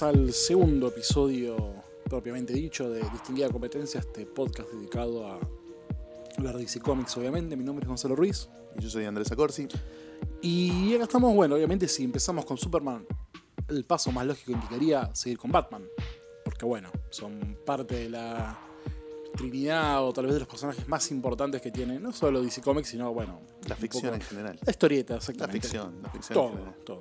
Bienvenidos al segundo episodio propiamente dicho de Distinguida Competencia, este podcast dedicado a hablar de DC Comics, obviamente. Mi nombre es Gonzalo Ruiz. Y yo soy Andrés Acorsi. Y acá estamos, bueno, obviamente si empezamos con Superman, el paso más lógico indicaría seguir con Batman. Porque bueno, son parte de la trinidad o tal vez de los personajes más importantes que tiene, no solo DC Comics, sino bueno. La ficción en general. La historieta, La exactamente. ficción, la ficción. en Todo, general. todo.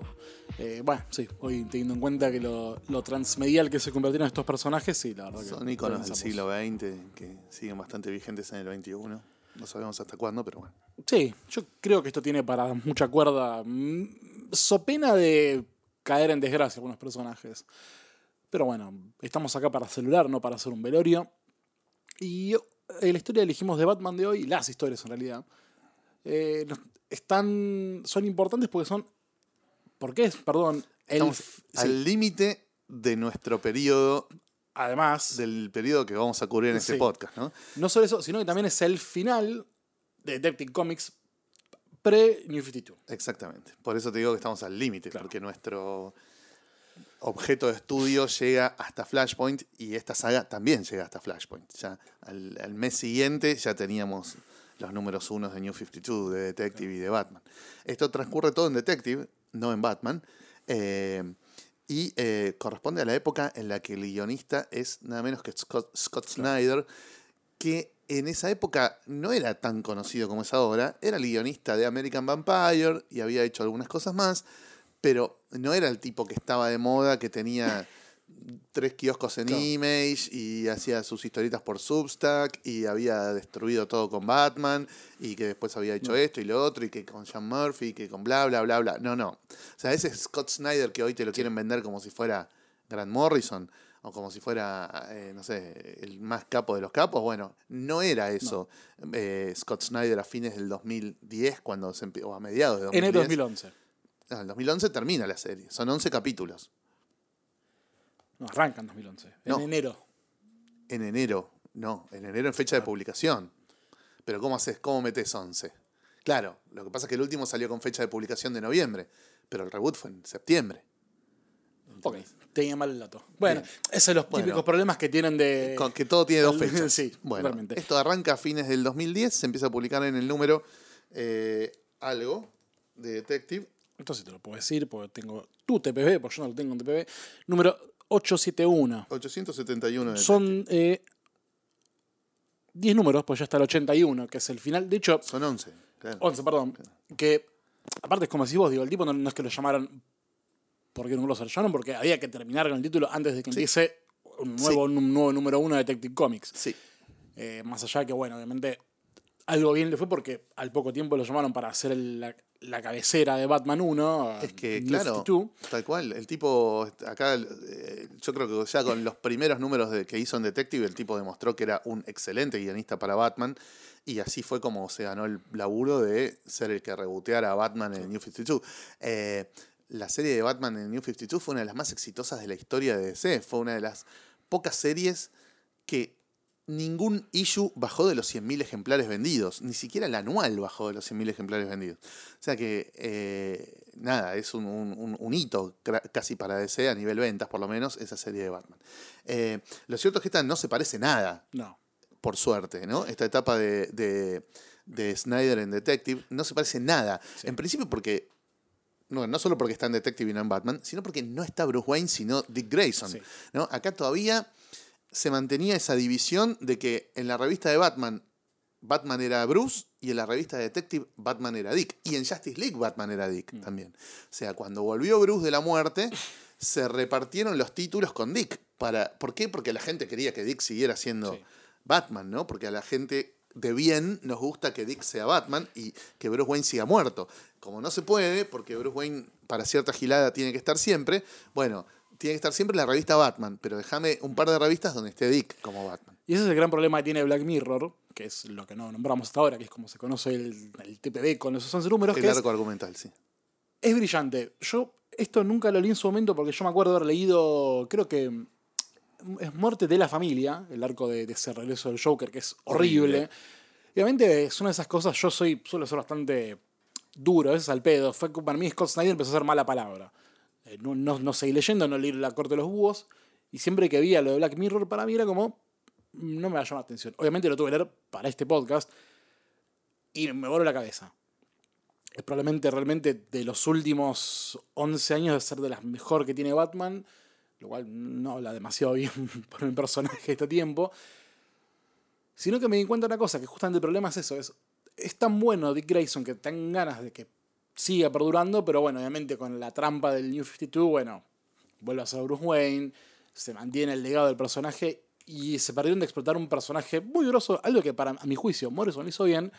Eh, bueno, sí, hoy teniendo en cuenta que lo, lo transmedial que se convirtieron estos personajes, sí, la verdad que. Son iconos del siglo XX que siguen bastante vigentes en el XXI. No sabemos hasta cuándo, pero bueno. Sí, yo creo que esto tiene para mucha cuerda. mm, So pena de caer en desgracia algunos personajes. Pero bueno, estamos acá para celular, no para hacer un velorio. Y la historia que elegimos de Batman de hoy, las historias en realidad, eh, están, son importantes porque son. ¿Por qué? Perdón. el- sí, al límite de nuestro periodo, además, del periodo que vamos a cubrir en este Sí. podcast, ¿no? no solo eso, sino que también es el final de Detective Comics pre-New 52. Exactamente. Por eso te digo que estamos al límite, Claro. porque nuestro objeto de estudio llega hasta Flashpoint y esta saga también llega hasta Flashpoint. Ya al, al mes siguiente ya teníamos los números unos de New 52, de Detective y de Batman. Esto transcurre todo en Detective, no en Batman. eh, y eh, corresponde a la época en la que el guionista es nada menos que Scott, Scott Snyder, que en esa época no era tan conocido como es ahora. Era el guionista de American Vampire y había hecho algunas cosas más, pero no era el tipo que estaba de moda, que tenía tres kioscos en Claro. Image y hacía sus historietas por Substack y había destruido todo con Batman y que después había hecho No. esto y lo otro y que con Sean Murphy y que con bla bla bla bla. No, no. O sea, ese Scott Snyder que hoy te lo quieren vender como si fuera Grant Morrison o como si fuera, eh, no sé, el más capo de los capos. Bueno, no era eso eh, Scott Snyder a fines del 2010, cuando se o a mediados de 2010. Enero 2011. No, en 2011 termina la serie, son 11 capítulos. No, arranca en 2011. En enero. En enero, no, en enero en fecha de publicación. Pero ¿cómo haces? ¿Cómo metes 11? Claro, lo que pasa es que el último salió con fecha de publicación de noviembre, pero el reboot fue en septiembre. Ok, tenía mal el dato. Bueno, Bien. esos son los Bueno. típicos problemas que tienen de. Con que todo tiene dos el- fechas. sí, bueno, esto arranca a fines del 2010, se empieza a publicar en el número eh, algo de Detective. Entonces te lo puedo decir porque tengo tu TPB, porque yo no lo tengo en TPB. Número 871. 871 de Son eh, 10 números, pues ya está el 81, que es el final. De hecho, Son 11. claro. 11, perdón. Que aparte es como si vos, digo, el tipo no, no es que lo llamaron porque no lo llamaron, porque había que terminar con el título antes de que empiece un nuevo, un nuevo número uno de Detective Comics. Sí, Eh, más allá que, bueno, obviamente algo bien le fue porque al poco tiempo lo llamaron para hacer el- la, la cabecera de Batman 1. es que, claro, 52. tal cual. El tipo, acá, eh, yo creo que ya con los primeros números de, que hizo en Detective, el tipo demostró que era un excelente guionista para Batman. Y así fue como se ganó el laburo de ser el que reboteara a Batman en New 52. Eh, la serie de Batman en New 52 fue una de las más exitosas de la historia de DC. Fue una de las pocas series que ningún issue bajó de los 100.000 ejemplares vendidos. Ni siquiera el anual bajó de los 100.000 ejemplares vendidos. O sea que, eh, nada, es un, un- un- un hito casi para DC a nivel ventas, por lo menos, esa serie de Batman. Eh, lo cierto es que esta no se parece nada No. por suerte, ¿no? Esta etapa de, de, de Snyder en Detective no se parece nada. En principio porque, no, no solo porque está en Detective y no en Batman, sino porque no está Bruce Wayne, sino Dick Grayson. Sí. ¿no? Acá todavía se mantenía esa división de que en la revista de Batman, Batman era Bruce y en la revista de Detective, Batman era Dick. Y en Justice League, Batman era Dick Mm. también. O sea, cuando volvió Bruce de la muerte, se repartieron los títulos con Dick. Para, ¿Por qué? Porque la gente quería que Dick siguiera siendo Sí. Batman, ¿no? Porque a la gente de bien nos gusta que Dick sea Batman y que Bruce Wayne siga muerto. Como no se puede, porque Bruce Wayne para cierta gilada tiene que estar siempre, bueno, tiene que estar siempre la revista Batman, pero déjame un par de revistas donde esté Dick como Batman. Y ese es el gran problema que tiene Black Mirror, que es lo que no nombramos hasta ahora, que es como se conoce el, el TPB con esos 11 números, El que es, arco argumental, sí. es brillante. Yo esto nunca lo leí en su momento porque yo me acuerdo haber leído, creo que es Muerte de la Familia, el arco de, de ese regreso del Joker, que es horrible. Horrible. Y obviamente es una de esas cosas, yo soy, suelo ser bastante duro, a veces al pedo. Fue para mí Scott Snyder empezó a hacer mala palabra. Eh, no, no, no seguí leyendo, no leí La Corte de los Búhos. Y siempre que veía lo de Black Mirror, para mí era como. No me va a llamar la atención. Obviamente lo tuve que leer para este podcast. Y me voló la cabeza. Es probablemente realmente de los últimos 11 años de ser de las mejor que tiene Batman. Lo cual no habla demasiado bien por el personaje de este tiempo. Sino que me di cuenta de una cosa, que justamente el problema es eso. Es, es tan bueno Dick Grayson que tengan ganas de que siga perdurando, pero bueno, obviamente con la trampa del New 52, bueno, vuelve a ser Bruce Wayne, se mantiene el legado del personaje y se perdieron de explotar un personaje muy grosso, algo que para mi juicio Morrison hizo bien.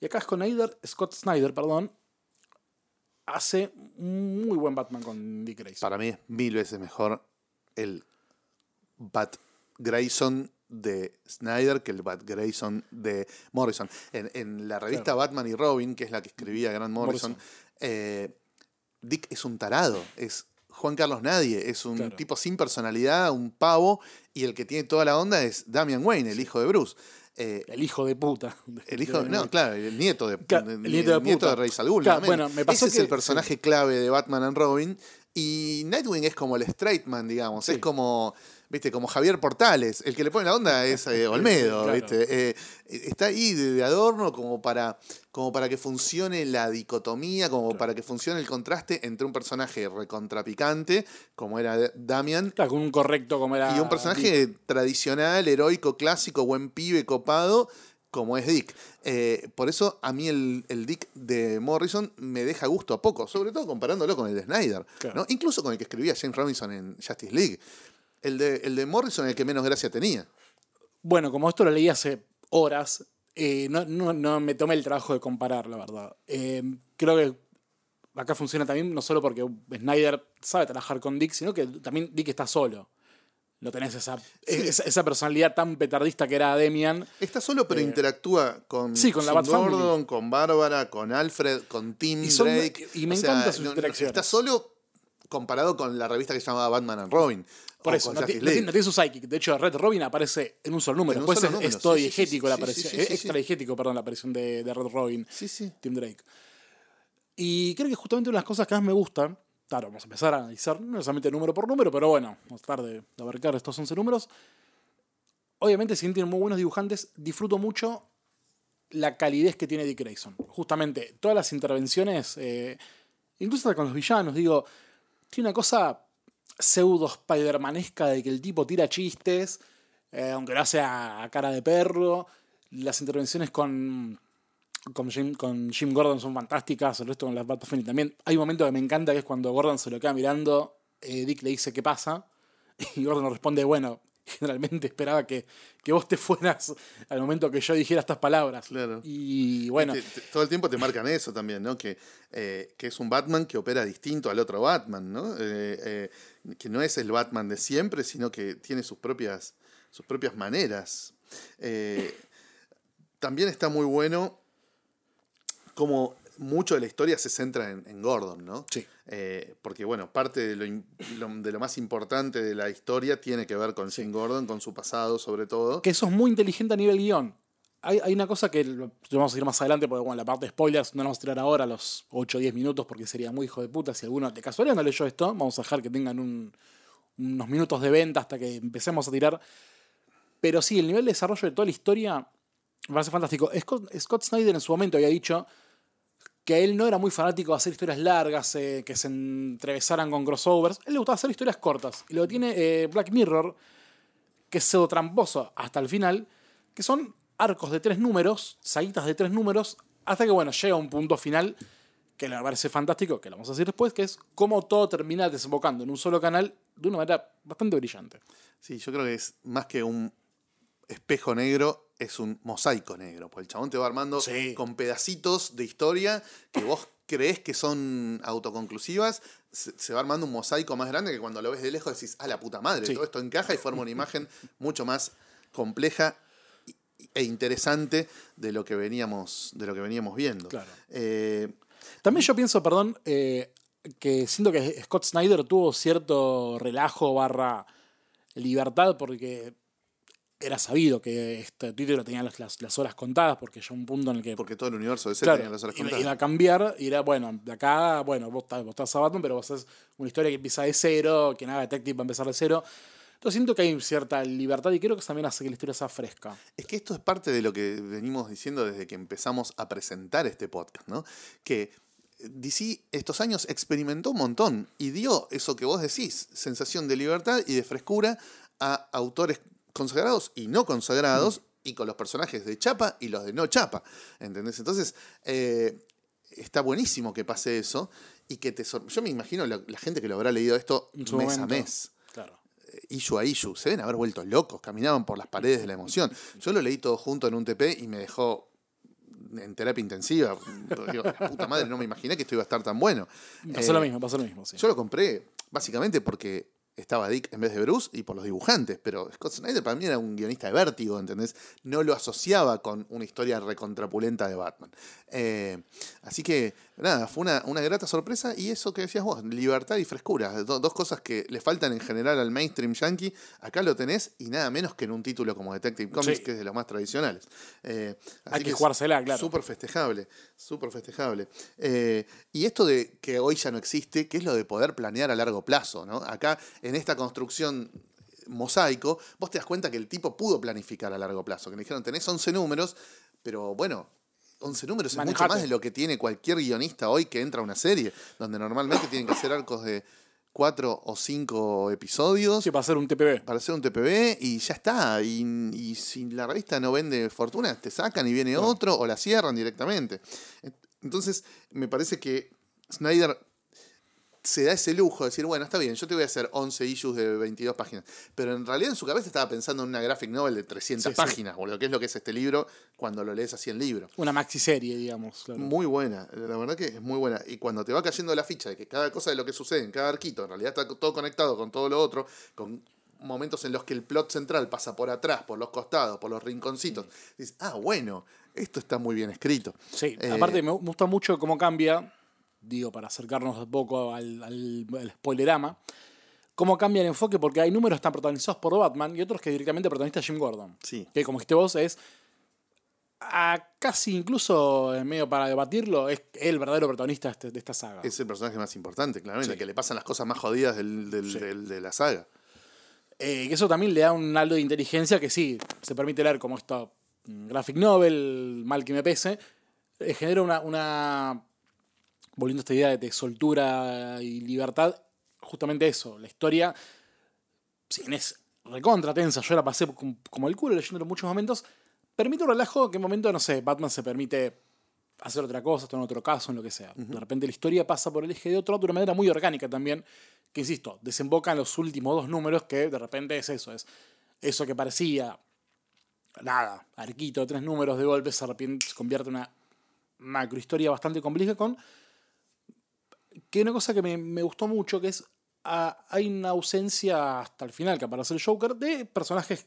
Y acá Snyder, Scott Snyder, perdón, hace muy buen Batman con Dick Grayson. Para mí es mil veces mejor el Bat Grayson de Snyder que el Bat Grayson de Morrison. En, en la revista Claro. Batman y Robin, que es la que escribía Grant Morrison, Morrison. eh, Dick es un tarado, es Juan Carlos Nadie, es un Claro. tipo sin personalidad, un pavo, y el que tiene toda la onda es Damian Wayne, el hijo de Bruce. Eh, El hijo de puta. el hijo, no, claro, el nieto de, Claro, de- el nieto de. Rey Ghul, Claro, nada menos. bueno, me pasó Ese es el personaje clave de Batman and Robin. Y Nightwing es como el straight man, digamos. Sí. Es como, viste, como Javier Portales. El que le pone la onda es eh, Olmedo, Claro. viste. Eh, está ahí de, adorno como para, como para que funcione la dicotomía, como Claro. para que funcione el contraste entre un personaje recontrapicante, como era Damian, Claro, con un correcto como era. y un Dick. personaje tradicional, heroico, clásico, buen pibe, copado, como es Dick. Eh, por eso a mí el, el Dick de Morrison me deja gusto a poco, sobre todo comparándolo con el de Snyder, Claro. ¿no? incluso con el que escribía James Robinson en Justice League. El de, el de Morrison el que menos gracia tenía. Bueno, como esto lo leí hace horas, eh, no, no- no me tomé el trabajo de comparar, la verdad. Eh, creo que acá funciona también, no solo porque Snyder sabe trabajar con Dick, sino que también Dick está solo. No tenés esa, esa, esa personalidad tan petardista que era Demian. Está solo, pero interactúa con, Eh, sí, con la Family. Gordon, con Bárbara, con Alfred, con Tim Y son- Drake. y me O sea, no- no- interacciones. Está solo comparado con la revista que se llamaba Batman and Robin. Por eso, no, tiene, su psychic. De hecho, Red Robin aparece en un solo número. En Después es, todo diegético la aparición. extra diegético, perdón, la aparición de, de Red Robin. Sí, sí. Tim Drake. Y creo que justamente una de las cosas que más me gustan, claro, vamos a empezar a analizar, no necesariamente número por número, pero bueno, vamos a tratar de, de abarcar estos 11 números. Obviamente, si bien tienen muy buenos dibujantes, disfruto mucho la calidez que tiene Dick Grayson. Justamente, todas las intervenciones, eh, incluso hasta con los villanos, digo, tiene una cosa pseudo Spider-Manesca de que el tipo tira chistes, eh, aunque lo hace a, cara de perro. Las intervenciones con, con Jim Gordon son fantásticas, el resto con las Bat Family también. Hay un momento que me encanta que es cuando Gordon se lo queda mirando, eh, Dick le dice qué pasa, y Gordon responde, bueno, generalmente esperaba que, que vos te fueras al momento que yo dijera estas palabras. Claro. Y bueno, Te- te- todo el tiempo te marcan eso también, ¿no? Que, eh, que es un Batman que opera distinto al otro Batman, ¿no? Eh, eh, que no es el Batman de siempre, sino que tiene sus propias, sus propias maneras. También está muy bueno como mucho de la historia se centra en, en Gordon, ¿no? Sí. Eh, porque, bueno, parte de lo, de lo más importante de la historia tiene que ver con Jim Gordon, con su pasado sobre todo. que eso es muy inteligente a nivel guion. Hay, hay una cosa que lo vamos a ir más adelante, porque bueno, la parte de spoilers no la vamos a tirar ahora a los 8 o 10 minutos, porque sería muy hijo de puta. Si alguno de casualidad no leyó esto, vamos a dejar que tengan un- unos minutos de venta hasta que empecemos a tirar. Pero sí, el nivel de desarrollo de toda la historia me parece fantástico. Scott, Scott Snyder en su momento había dicho que él no era muy fanático de hacer historias largas, eh, que se entrevesaran con crossovers. A él le gustaba hacer historias cortas. Y lo que tiene eh, Black Mirror, que es pseudo tramposo hasta el final, que son arcos de tres números, saguitas de tres números, hasta que, bueno, llega un punto final que me parece fantástico, que lo vamos a decir después, que es cómo todo termina desembocando en un solo canal de una manera bastante brillante. Sí, yo creo que es más que un espejo negro, es un mosaico negro. Porque el chabón te va armando Sí. con pedacitos de historia que vos creés que son autoconclusivas. Se, va armando un mosaico más grande que cuando lo ves de lejos decís, ah, la puta madre, Sí. todo esto encaja y forma una imagen mucho más compleja e interesante de lo que veníamos, de lo que veníamos viendo. Claro. Eh, También yo pienso, perdón, eh, que siento que Scott Snyder tuvo cierto relajo barra libertad porque era sabido que este título tenía las, las, las horas contadas, porque ya un punto en el que. Porque todo el universo de ese Claro, tenía las horas iba, contadas. iba a cambiar y era, bueno, de acá, bueno, vos estás, vos estás a Batman, pero vos haces una historia que empieza de cero, que nada, Detective va a empezar de cero. Entonces siento que hay cierta libertad y creo que eso también hace que la historia sea fresca. Es que esto es parte de lo que venimos diciendo desde que empezamos a presentar este podcast, ¿no? Que DC estos años experimentó un montón y dio eso que vos decís, sensación de libertad y de frescura a autores consagrados y no consagrados y con los personajes de chapa y los de no chapa, ¿entendés? Entonces, eh, está buenísimo que pase eso y que te sor- Yo me imagino la, la gente que lo habrá leído esto mes momento. a mes Claro. issue a issue, se deben haber vuelto locos, caminaban por las paredes de la emoción. Yo lo leí todo junto en un TP y me dejó en terapia intensiva. Digo, la puta madre, no me imaginé que esto iba a estar tan bueno. Pasó Eh, lo mismo, pasó lo mismo, sí. Yo lo compré básicamente porque estaba Dick en vez de Bruce y por los dibujantes, pero Scott Snyder para mí era un guionista de vértigo, ¿entendés? No lo asociaba con una historia recontrapulenta de Batman. Eh, así que, nada, fue una, una grata sorpresa y eso que decías vos, libertad y frescura, do- dos cosas que le faltan en general al mainstream yankee, acá lo tenés y nada menos que en un título como Detective Comics, Sí. que es de los más tradicionales. Eh, Hay que es jugársela, claro. Súper festejable, súper festejable. Eh, y esto de que hoy ya no existe, que es lo de poder planear a largo plazo, ¿no? Acá, en esta construcción mosaico, vos te das cuenta que el tipo pudo planificar a largo plazo, que le dijeron, tenés 11 números, pero bueno, 11 números es mucho más de lo que tiene cualquier guionista hoy que entra a una serie, donde normalmente tienen que hacer arcos de 4 o 5 episodios Sí, para hacer un TPB. para hacer un TPB y ya está. Y, y si la revista no vende fortuna, te sacan y viene otro o la cierran directamente. Entonces, me parece que Snyder se da ese lujo de decir, bueno, está bien, yo te voy a hacer 11 issues de 22 páginas. Pero en realidad en su cabeza estaba pensando en una graphic novel de 300 Sí, sí. páginas, boludo, que es lo que es este libro cuando lo lees así en libro. Una maxi serie, digamos. claro. Muy buena, la verdad que es muy buena. Y cuando te va cayendo la ficha de que cada cosa de lo que sucede en cada arquito en realidad está todo conectado con todo lo otro, con momentos en los que el plot central pasa por atrás, por los costados, por los rinconcitos, dices, ah, bueno, esto está muy bien escrito. Sí, Eh, aparte me gusta mucho cómo cambia, digo, para acercarnos un poco al, al, al spoilerama, cómo cambia el enfoque, porque hay números que están protagonizados por Batman y otros que directamente protagonista Jim Gordon. Sí. Que como dijiste vos, es a casi incluso en medio para debatirlo, es el verdadero protagonista de, este- de esta saga. Es el personaje más importante, claramente, Sí. que le pasan las cosas más jodidas del, del- Sí. del- de la saga. Eh, que eso también le da un halo de inteligencia que sí, se permite leer como esta mm, graphic novel, mal que me pese, eh, genera una, una, volviendo a esta idea de, soltura y libertad, justamente eso, la historia, si bien es recontra tensa, yo la pasé como, el culo leyéndolo en muchos momentos, permite un relajo que en momento, no sé, Batman se permite hacer otra cosa, estar en otro caso, en lo que sea. De repente la historia pasa por el eje de otro de una manera muy orgánica también, que insisto, desemboca en los últimos dos números que de repente es eso, es eso que parecía nada, arquito, tres números de golpe, se, se convierte en una macrohistoria bastante compleja con que una cosa que me, me gustó mucho, que es ah, hay una ausencia hasta el final que aparece el Joker de personajes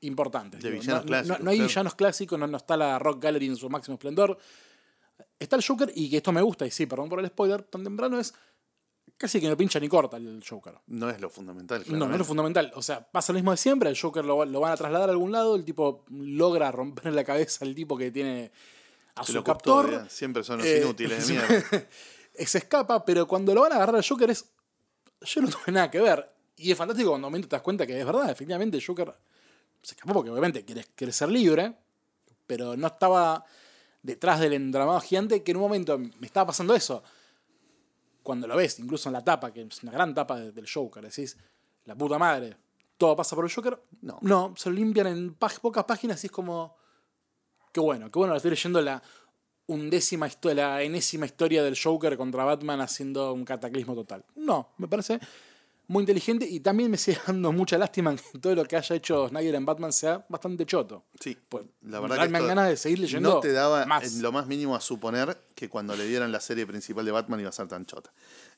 importantes. De villanos no, clásicos, no hay claro. villanos clásicos, no, no está la Rock Gallery en su máximo esplendor. Está el Joker y que esto me gusta, y sí, perdón por el spoiler tan temprano, es casi que no pincha ni corta el Joker. No es lo fundamental, No, no es claramente. lo fundamental. O sea, pasa lo mismo de siempre. El Joker lo, lo van a trasladar a algún lado. El tipo logra romper la cabeza al tipo que tiene a su captor. custodia, Siempre son los Eh, inútiles de mierda. Se escapa, pero cuando lo van a agarrar al Joker es. Yo no tuve nada que ver. Y es fantástico cuando en un momento te das cuenta que es verdad. Efectivamente, el Joker se escapó porque obviamente quiere, quiere ser libre. Pero no estaba detrás del entramado gigante que en un momento me estaba pasando eso. Cuando lo ves, incluso en la tapa, que es una gran tapa de- del Joker, decís, la puta madre, todo pasa por el Joker. No. No, se lo limpian en pocas páginas y es como. Qué bueno, qué bueno, estoy leyendo la undécima historia, la enésima historia del Joker contra Batman haciendo un cataclismo total. No, me parece muy inteligente y también me sigue dando mucha lástima que todo lo que haya hecho Snyder en Batman sea bastante choto. Sí, Pues, la verdad me que dan esto ganas de seguir leyendo no te daba más. en lo más mínimo a suponer que cuando le dieran la serie principal de Batman iba a ser tan chota.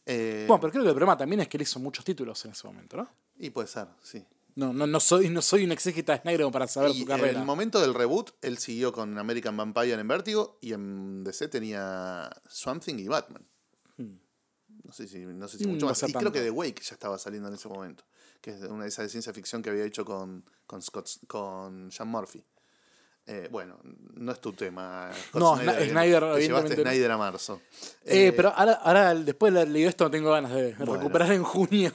Eh, Bueno, pero creo que el problema también es que él hizo muchos títulos en ese momento, ¿no? Y puede ser, sí. No, no, no, soy, no soy un exégeta de Snyder como para saber Y su en carrera. el momento del reboot, él siguió con American Vampire en Vertigo y en DC tenía Swamp Thing y Batman. Hmm. No sé si, no sé si mucho no más. Y creo que The Wake ya estaba saliendo en ese momento. Que es una de esas de ciencia ficción que había hecho con, con, Scott, con Sean Murphy. Eh, bueno, no es tu tema. Scott No, Snyder, te llevaste no. Snyder a marzo. Eh, Eh, pero ahora, ahora, después de leído esto, tengo ganas de Bueno. recuperar en junio.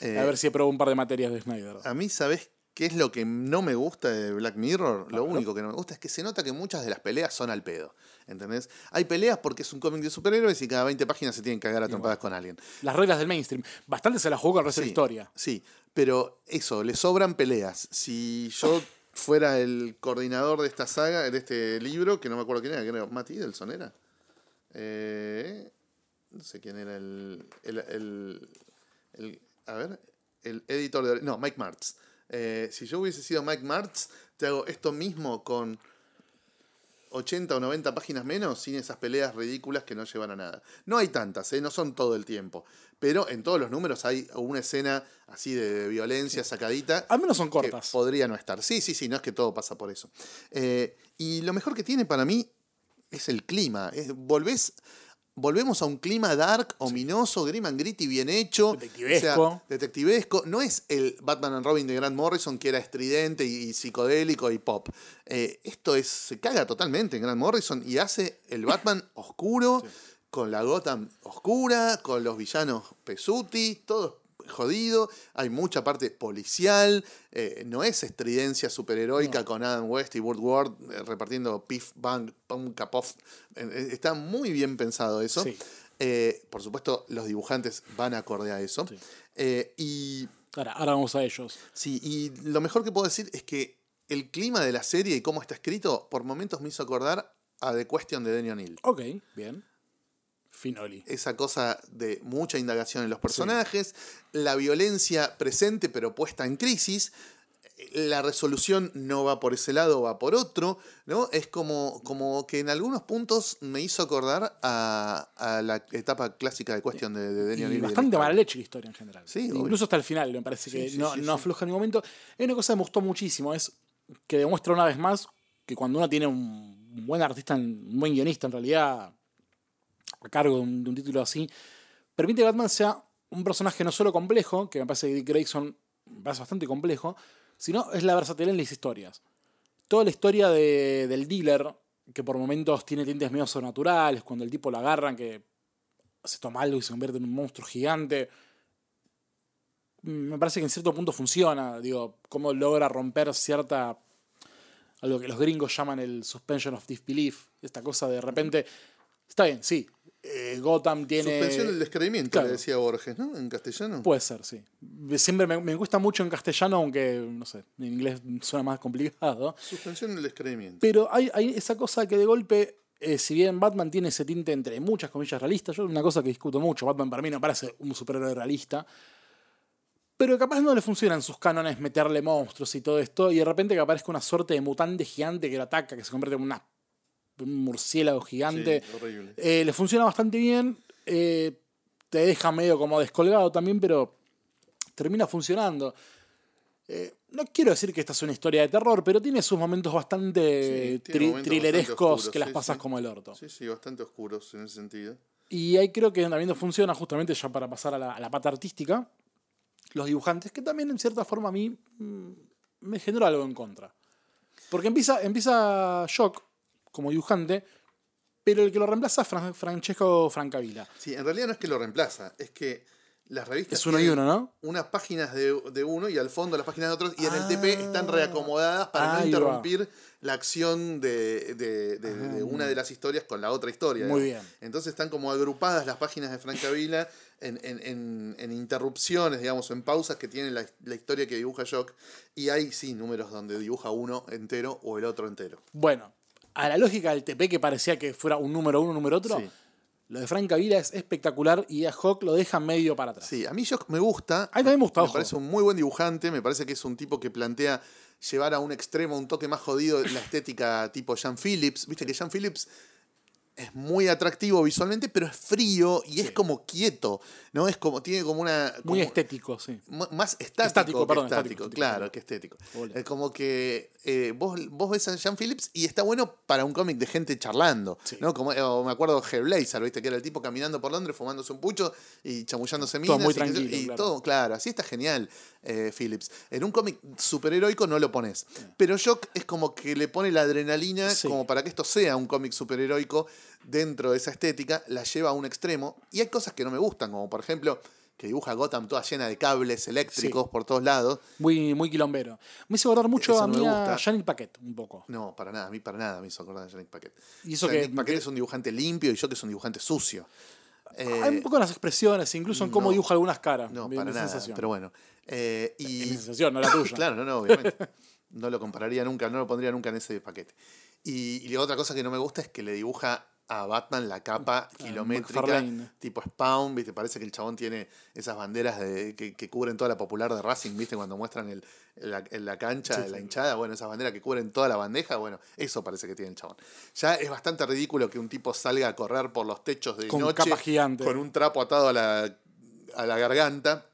Eh, a ver si apruebo un par de materias de Snyder. A mí, ¿sabes qué es lo que no me gusta de Black Mirror? Lo único que no me gusta es que se nota que muchas de las peleas son al pedo. ¿Entendés? Hay peleas porque es un cómic de superhéroes y cada 20 páginas se tienen que cagar a trompadas con alguien. Las reglas del mainstream. Bastante se las con el resto de la historia. Sí, pero eso, le sobran peleas. Si yo fuera el coordinador de esta saga, de este libro, que no me acuerdo quién era, era Matt Idelson, ¿era? Eh, no sé quién era el, el, el- el- A ver, el editor de... No, Mike Martz. Eh, si yo hubiese sido Mike Martz, te hago esto mismo con 80 o 90 páginas menos sin esas peleas ridículas que no llevan a nada. No hay tantas, ¿eh? no son todo el tiempo. Pero en todos los números hay una escena así de violencia sacadita. Al menos son que cortas. podría no estar. Sí, sí, sí, no es que todo pasa por eso. Eh, y lo mejor que tiene para mí es el clima. Es, volvés, volvemos a un clima dark, ominoso, grim and gritty, bien hecho. Detectivesco. O sea, detectivesco. No es el Batman and Robin de Grant Morrison que era estridente y, y psicodélico y pop. Eh, esto es, se caga totalmente en Grant Morrison y hace el Batman oscuro, con la Gotham oscura, con los villanos pesuti, todo jodido, hay mucha parte policial, eh, no es estridencia superheroica con Adam West y Woodward eh, repartiendo pif, bang, pum, capof. Eh, está muy bien pensado eso. Sí. Eh, por supuesto, los dibujantes van acorde a eso. Sí. Y Ahora, ahora vamos a ellos. sí, y lo mejor que puedo decir es que el clima de la serie y cómo está escrito, por momentos me hizo acordar a The Question de Daniel O'Neill. Ok, bien. Finoli. esa cosa de mucha indagación en los personajes, la violencia presente pero puesta en crisis, la resolución no va por ese lado, va por otro, ¿no? Es como, como que en algunos puntos me hizo acordar a, a la etapa clásica de cuestión de, de Daniel Y bastante mala leche la historia en general. Sí, obvio. Incluso hasta el final, me parece Sí, que sí, no, no afloja en ningún momento. Hay una cosa que me gustó muchísimo, es que demuestra una vez más que cuando uno tiene un buen artista, un buen guionista en realidad, a cargo de un, título así, permite que Batman sea un personaje no solo complejo, que me parece que Dick Grayson me parece bastante complejo, sino es la versatilidad en las historias. Toda la historia de- del dealer, que por momentos tiene tintes medio sobrenaturales, cuando el tipo lo agarran, que se toma algo y se convierte en un monstruo gigante. Me parece que en cierto punto funciona, digo, cómo logra romper cierta. algo que los gringos llaman el suspension of disbelief. Esta cosa de repente. Está bien, sí. Eh, Gotham tiene. Suspensión del descreimiento, Claro. le decía Borges, ¿no? En castellano. Puede ser, sí. Siempre me, me gusta mucho en castellano, aunque, no sé, en inglés suena más complicado. Suspensión del descreimiento. Pero hay, hay esa cosa que de golpe, eh, si bien Batman tiene ese tinte entre muchas comillas realista, yo una cosa que discuto mucho, Batman para mí no parece un superhéroe realista, pero capaz no le funciona en sus cánones meterle monstruos y todo esto, y de repente que aparezca una suerte de mutante gigante que lo ataca, que se convierte en una- un murciélago gigante, Sí, eh, le funciona bastante bien, eh, te deja medio como descolgado también, pero termina funcionando. Eh, no quiero decir que esta es una historia de terror, pero tiene sus momentos bastante Sí, tiene tri- momentos thrillerescos bastante oscuros, que las sí, pasas como el orto. Sí, sí, bastante oscuros en ese sentido. Y ahí creo que también funciona justamente ya para pasar a la, a la pata artística. Los dibujantes, que también en cierta forma a mí mm, me generó algo en contra. Porque empieza, empieza Shock como dibujante, pero el que lo reemplaza es Fran- Francesco Francavilla. Sí, en realidad no es que lo reemplaza, es que las revistas. Es uno y uno, ¿no? Unas páginas de, de uno y al fondo las páginas de otros, y en el Ah. TP están reacomodadas para no va. interrumpir la acción de, de- de- una de las historias con la otra historia. Muy bien. Entonces están como agrupadas las páginas de Francavila en, en, en, en interrupciones, digamos, en pausas que tienen la, la historia que dibuja Jock. Y hay, sí, números donde dibuja uno entero o el otro entero. Bueno, a la lógica del TP que parecía que fuera un número uno, un número otro, Sí. lo de Francavilla es espectacular y a Hawk lo deja medio para atrás. Sí, a mí Jock me gusta. A mí también me gusta, Me ojo. parece un muy buen dibujante. Me parece que es un tipo que plantea llevar a un extremo, un toque más jodido la estética tipo Jean Phillips. Viste que Jean Phillips es muy atractivo visualmente, pero es frío y es como quieto, ¿no? Es como, tiene como una... Muy estético, sí. Más estático, Estático, que perdón, estático, claro, que estético. Hola. Es como que eh, vos, vos ves a Sean Phillips y está bueno para un cómic de gente charlando, Sí. ¿no? Como, eh, o me acuerdo Hellblazer, ¿viste? Que era el tipo caminando por Londres fumándose un pucho y chamullándose minas. muy y, tranquilo, y claro. todo, claro, así está genial eh, Phillips. En un cómic superheroico no lo pones, pero Jock es como que le pone la adrenalina Sí. como para que esto sea un cómic superheroico dentro de esa estética, la lleva a un extremo y hay cosas que no me gustan, como por ejemplo que dibuja Gotham toda llena de cables eléctricos por todos lados. Muy, muy quilombero. Me hizo acordar mucho Eso a no mí a Paquet, un poco. No, para nada, a mí para nada me hizo acordar de Yannick Paquet. Y eso Yannick que- Paquet que- es un dibujante limpio y yo que es un dibujante sucio. Eh, Hay un poco en las expresiones, incluso en cómo no. dibuja algunas caras. no, mi- para mi nada, sensación. pero bueno. Eh, Es y, mi sensación, no la tuya. Claro, no, no, obviamente. No lo compararía nunca, no lo pondría nunca en ese paquete. Y, y la otra cosa que no me gusta es que le dibuja a Batman la capa kilométrica, McFarlane. tipo Spawn, ¿viste? Parece que el chabón tiene esas banderas de, que, que cubren toda la popular de Racing, ¿viste? Cuando muestran el, la, en la cancha, Sí, la sí. hinchada, bueno, esas banderas que cubren toda la bandeja, bueno, eso parece que tiene el chabón. Ya es bastante ridículo que un tipo salga a correr por los techos de Con noche capa gigante. con un trapo atado a la, a la garganta.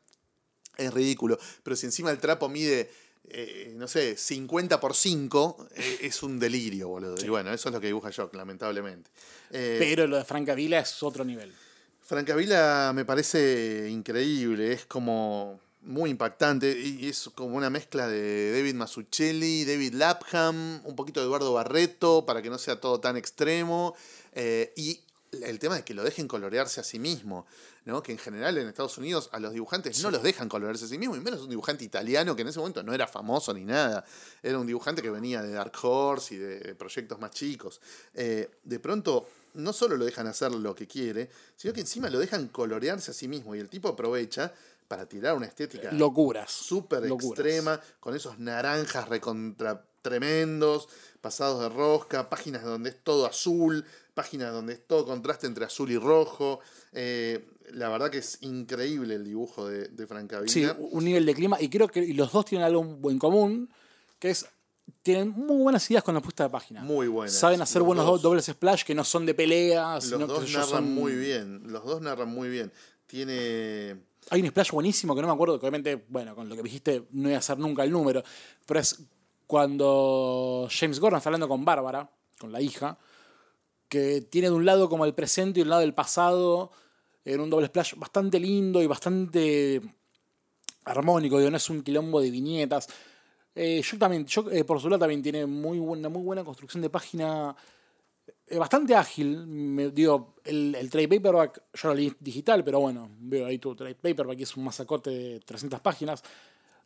Es ridículo. Pero si encima el trapo mide, eh, no sé, 50 por 5, eh, es un delirio, boludo. Y bueno, eso es lo que dibuja Jock, lamentablemente. Eh, Pero lo de Francavilla es otro nivel. Francavilla me parece increíble, es como muy impactante y es como una mezcla de David Mazzucchelli, David Lapham, un poquito de Eduardo Barreto para que no sea todo tan extremo eh, y el tema de que lo dejen colorearse a sí mismo, ¿no? que en general en Estados Unidos a los dibujantes no los dejan colorearse a sí mismo, y menos un dibujante italiano que en ese momento no era famoso ni nada, era un dibujante que venía de Dark Horse y de proyectos más chicos. Eh, de pronto no solo lo dejan hacer lo que quiere, sino que encima lo dejan colorearse a sí mismo y el tipo aprovecha para tirar una estética Locuras. súper extrema, con esos naranjas recontra tremendos, pasados de rosca, páginas donde es todo azul, páginas donde es todo contraste entre azul y rojo. Eh, la verdad que es increíble el dibujo de, de Francavilla. Sí, un nivel de clima. Y creo que los dos tienen algo en común, que es. Tienen muy buenas ideas con la puesta de página. Muy buenas. Saben hacer Los buenos dos. dobles splash que no son de pelea, Los sino dos que narran son- muy bien. Los dos narran muy bien. Tiene. Hay un splash buenísimo que no me acuerdo, que obviamente, bueno, con lo que dijiste no voy a hacer nunca el número, pero es cuando James Gordon está hablando con Bárbara, con la hija, que tiene de un lado como el presente y de un lado el pasado, en un doble splash bastante lindo y bastante armónico, digo, no es un quilombo de viñetas. Eh, yo también, yo, eh, por su lado también tiene muy buena, muy buena construcción de página, eh, bastante ágil. Me, digo, el, el trade paperback, yo lo leí digital, pero bueno, veo ahí tu trade paperback, que es un masacote de 300 páginas.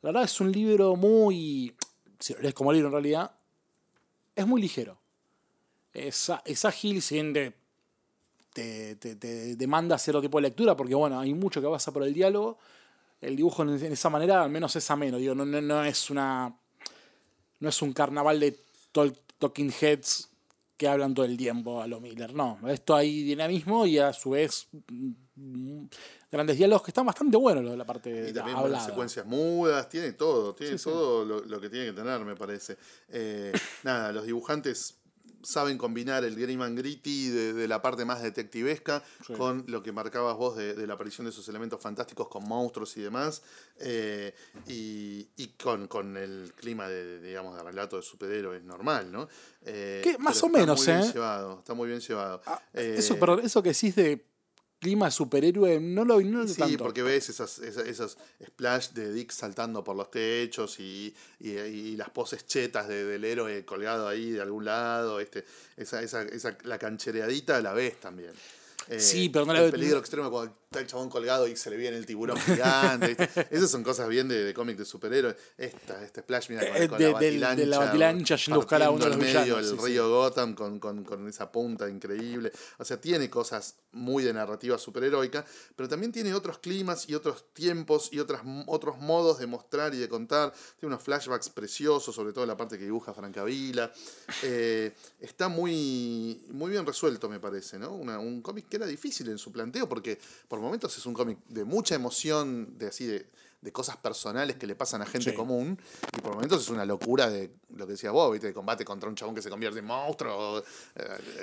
La verdad es un libro muy, si lo lees como libro en realidad, es muy ligero. Es, ágil, si bien te, te, te- demanda cierto tipo de lectura, porque bueno, hay mucho que pasa por el diálogo. El dibujo en, en esa manera al menos es ameno, digo, no, no, no es una. No es un carnaval de talking heads que hablan todo el tiempo a lo Miller. No, esto hay dinamismo y a su vez mm, grandes diálogos que están bastante buenos de la parte Y de también hablada. secuencias mudas, tiene todo, tiene Sí, sí. todo Lo, lo que tiene que tener, me parece. Eh, nada, los dibujantes saben combinar el grim and gritty de, de la parte más detectivesca Sí. con lo que marcabas vos de, de la aparición de esos elementos fantásticos con monstruos y demás, eh, y, y con, con el clima de, digamos, de relato de superhéroes normal, ¿no? Eh, más o está menos, muy bien ¿eh? llevado, está muy bien llevado. Ah, Eh, eso, perdón, eso que decís de clima superhéroe, no lo no Sí, tanto. porque ves esas, esas, esos splash de Dick saltando por los techos y, y, y las poses chetas de- del héroe colgado ahí de algún lado. Este, esa, esa, esa, la canchereadita la ves también. Eh, Sí, pero no la El peligro extremo cuando está el chabón colgado y se le viene el tiburón gigante. ¿viste? Esas son cosas bien de, de cómic de superhéroes. Esta, este splash, mira, con, Eh, con de- la batilancha. de la batilancha yendo a buscar a uno de los medio villanos, el sí, sí. río Gotham con, con, con esa punta increíble. O sea, tiene cosas muy de narrativa superheroica, pero también tiene otros climas y otros tiempos y otras, otros modos de mostrar y de contar. Tiene unos flashbacks preciosos, sobre todo la parte que dibuja Francavila. Eh, está muy, muy bien resuelto, me parece, ¿no? Una- un cómic que era difícil en su planteo, porque por momentos es un cómic de mucha emoción, de así de de cosas personales que le pasan a gente Sí. común. Y por momentos es una locura de lo que decía vos, ¿viste? de combate contra un chabón que se convierte en monstruo, o, eh,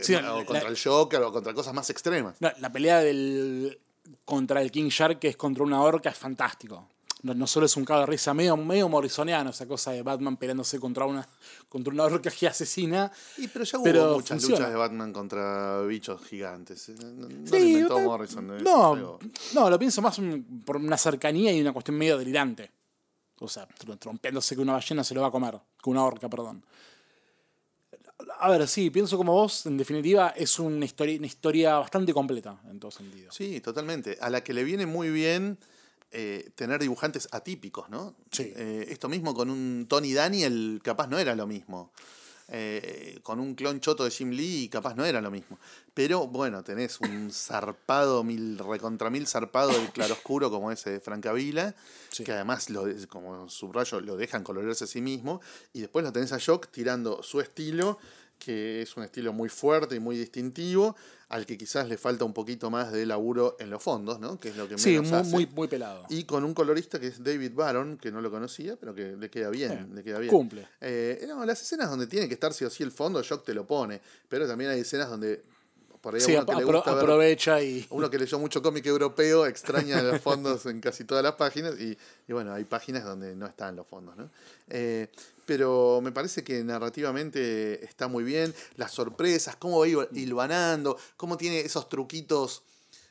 Sí, o la- contra la- el Joker, o contra cosas más extremas. No, la pelea del contra el King Shark, que es contra una orca, es fantástico. No, no solo es un cago de risa, medio, medio morrisoniano, esa cosa de Batman peleándose contra una, contra una orca que asesina. Y pero ya hubo Pero muchas funciona. luchas de Batman contra bichos gigantes. eh, No, no lo Sí, inventó Morrison. eh, no, digo. no, lo pienso más por una cercanía y una cuestión medio delirante. O sea, tr- trompeándose que una ballena se lo va a comer, que una orca, perdón. A ver, sí, pienso como vos, en definitiva, es una historia, una historia bastante completa en todo sentido. Sí, totalmente. A la que le viene muy bien eh, tener dibujantes atípicos, ¿no? Sí. Eh, esto mismo con un Tony Daniel, capaz no era lo mismo. Eh, con un clon choto de Jim Lee, capaz no era lo mismo. Pero bueno, tenés un zarpado, mil, recontra mil zarpado del claroscuro como ese de Francavila, Sí. que además, lo, como subrayo, lo dejan colorarse a sí mismo. Y después lo tenés a Jock tirando su estilo, que es un estilo muy fuerte y muy distintivo, al que quizás le falta un poquito más de laburo en los fondos, ¿no? Que es lo que Sí, menos muy, hace. muy, muy pelado. Y con un colorista que es David Baron, que no lo conocía, pero que le queda bien. Eh, le queda bien. cumple. Eh, no, las escenas donde tiene que estar sí o sí el fondo, Jock te lo pone. Pero también hay escenas donde por ahí Sí, uno que le apro- gusta ver- aprovecha y. uno que leyó mucho cómic europeo extraña los fondos en casi todas las páginas y, y bueno, hay páginas donde no están los fondos, ¿no? Eh, pero me parece que narrativamente está muy bien, las sorpresas, cómo va hil- hilvanando, cómo tiene esos truquitos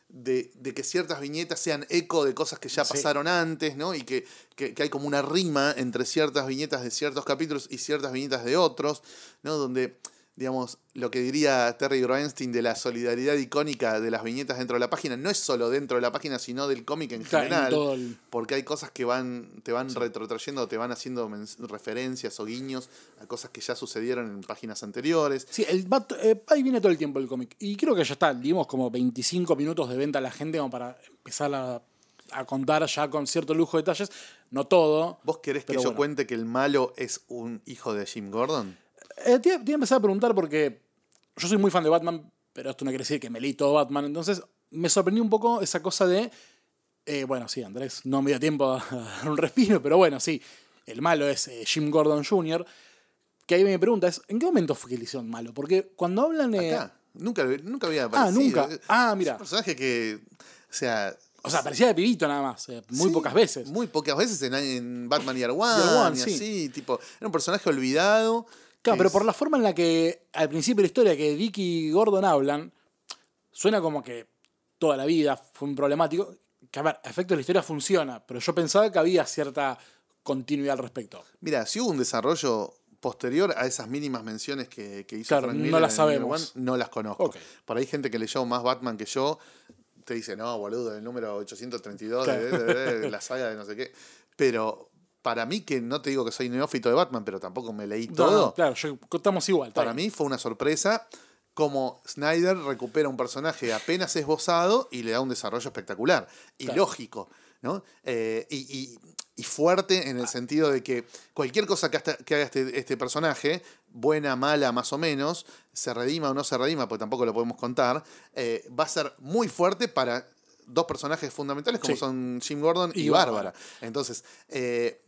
de, de que ciertas viñetas sean eco de cosas que ya Sí. pasaron antes, ¿no? Y que, que- que hay como una rima entre ciertas viñetas de ciertos capítulos y ciertas viñetas de otros, ¿no? Donde, digamos, lo que diría Terry Groenstein de la solidaridad icónica de las viñetas dentro de la página, no es solo dentro de la página, sino del cómic en Está general. el- Porque hay cosas que van, te van retrotrayendo, te van haciendo referencias o guiños a cosas que ya sucedieron en páginas anteriores. Sí, el eh, ahí viene todo el tiempo el cómic. Y creo que ya está, dimos como 25 minutos de venta a la gente como para empezar a, a contar ya con cierto lujo de detalles. No todo. ¿Vos querés que yo cuente que el malo es un hijo de Jim Gordon? Eh, te, te iba a empezar a preguntar porque yo soy muy fan de Batman, pero esto no quiere decir que me leí todo Batman. Entonces me sorprendió un poco esa cosa de. eh, bueno, sí, Andrés, no me dio tiempo a dar un respiro, pero bueno, sí. El malo es eh, Jim Gordon Jr. Que ahí me pregunta es, ¿en qué momento fue que le hicieron malo? Porque cuando hablan... Acá. Nunca, nunca había Ah, aparecido. nunca. Ah, mira. Es un personaje que, o sea... O sea, parecía de pibito nada más, eh, muy sí, pocas veces. Muy pocas veces en, en Batman y One, y sí. así, tipo... Era un personaje olvidado. Claro, pero es- por la forma en la que al principio de la historia que Dick y Gordon hablan, suena como que toda la vida fue un problemático. Que a ver, a efecto de la historia funciona, pero yo pensaba que había cierta continuidad al respecto. Mira, si hubo un desarrollo posterior a esas mínimas menciones que, que hizo Claro, Frank no las sabemos. One, no las conozco. Ok. Por ahí gente que leyó más Batman que yo te dice, no, boludo, el número 832 de, Claro. de- de- de la saga de no sé qué. Pero para mí, que no te digo que soy neófito de Batman, pero tampoco me leí No, todo, no, claro, yo, estamos igual. para bien. mí fue una sorpresa como Snyder recupera un personaje apenas esbozado y le da un desarrollo espectacular y Claro. lógico, ¿no? Eh, y, y- y fuerte en el sentido de que cualquier cosa que, hasta- que haga este, este personaje, buena, mala, más o menos, se redima o no se redima, porque tampoco lo podemos contar, eh, va a ser muy fuerte para dos personajes fundamentales como Sí. son Jim Gordon y, Y Bárbara. Bárbara. Entonces, eh,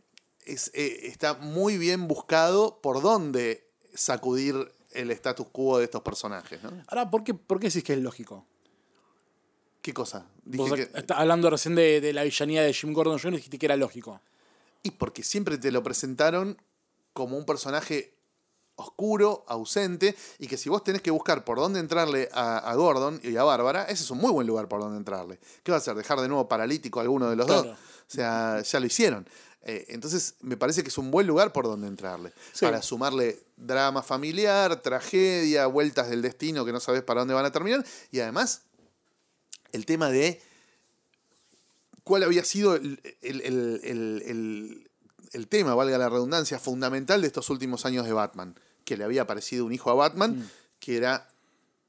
es, eh, está muy bien buscado por dónde sacudir el status quo de estos personajes, ¿no? Ahora, ¿por qué, ¿por qué decís que es lógico? ¿Qué cosa? Dije que- hablando recién de, de la villanía de Jim Gordon Jr. dijiste que era lógico. y porque siempre te lo presentaron como un personaje oscuro, ausente, y que si vos tenés que buscar por dónde entrarle a, a Gordon y a Bárbara, ese es un muy buen lugar por dónde entrarle. ¿Qué va a hacer? ¿Dejar de nuevo paralítico a alguno de los Claro. dos? O sea, ya lo hicieron. Eh, entonces, me parece que es un buen lugar por donde entrarle. Sí. Para sumarle drama familiar, tragedia, vueltas del destino que no sabes para dónde van a terminar, y además el tema de cuál había sido el, el- el- el- tema, valga la redundancia, fundamental de estos últimos años de Batman. Que le había aparecido un hijo a Batman, Mm. que era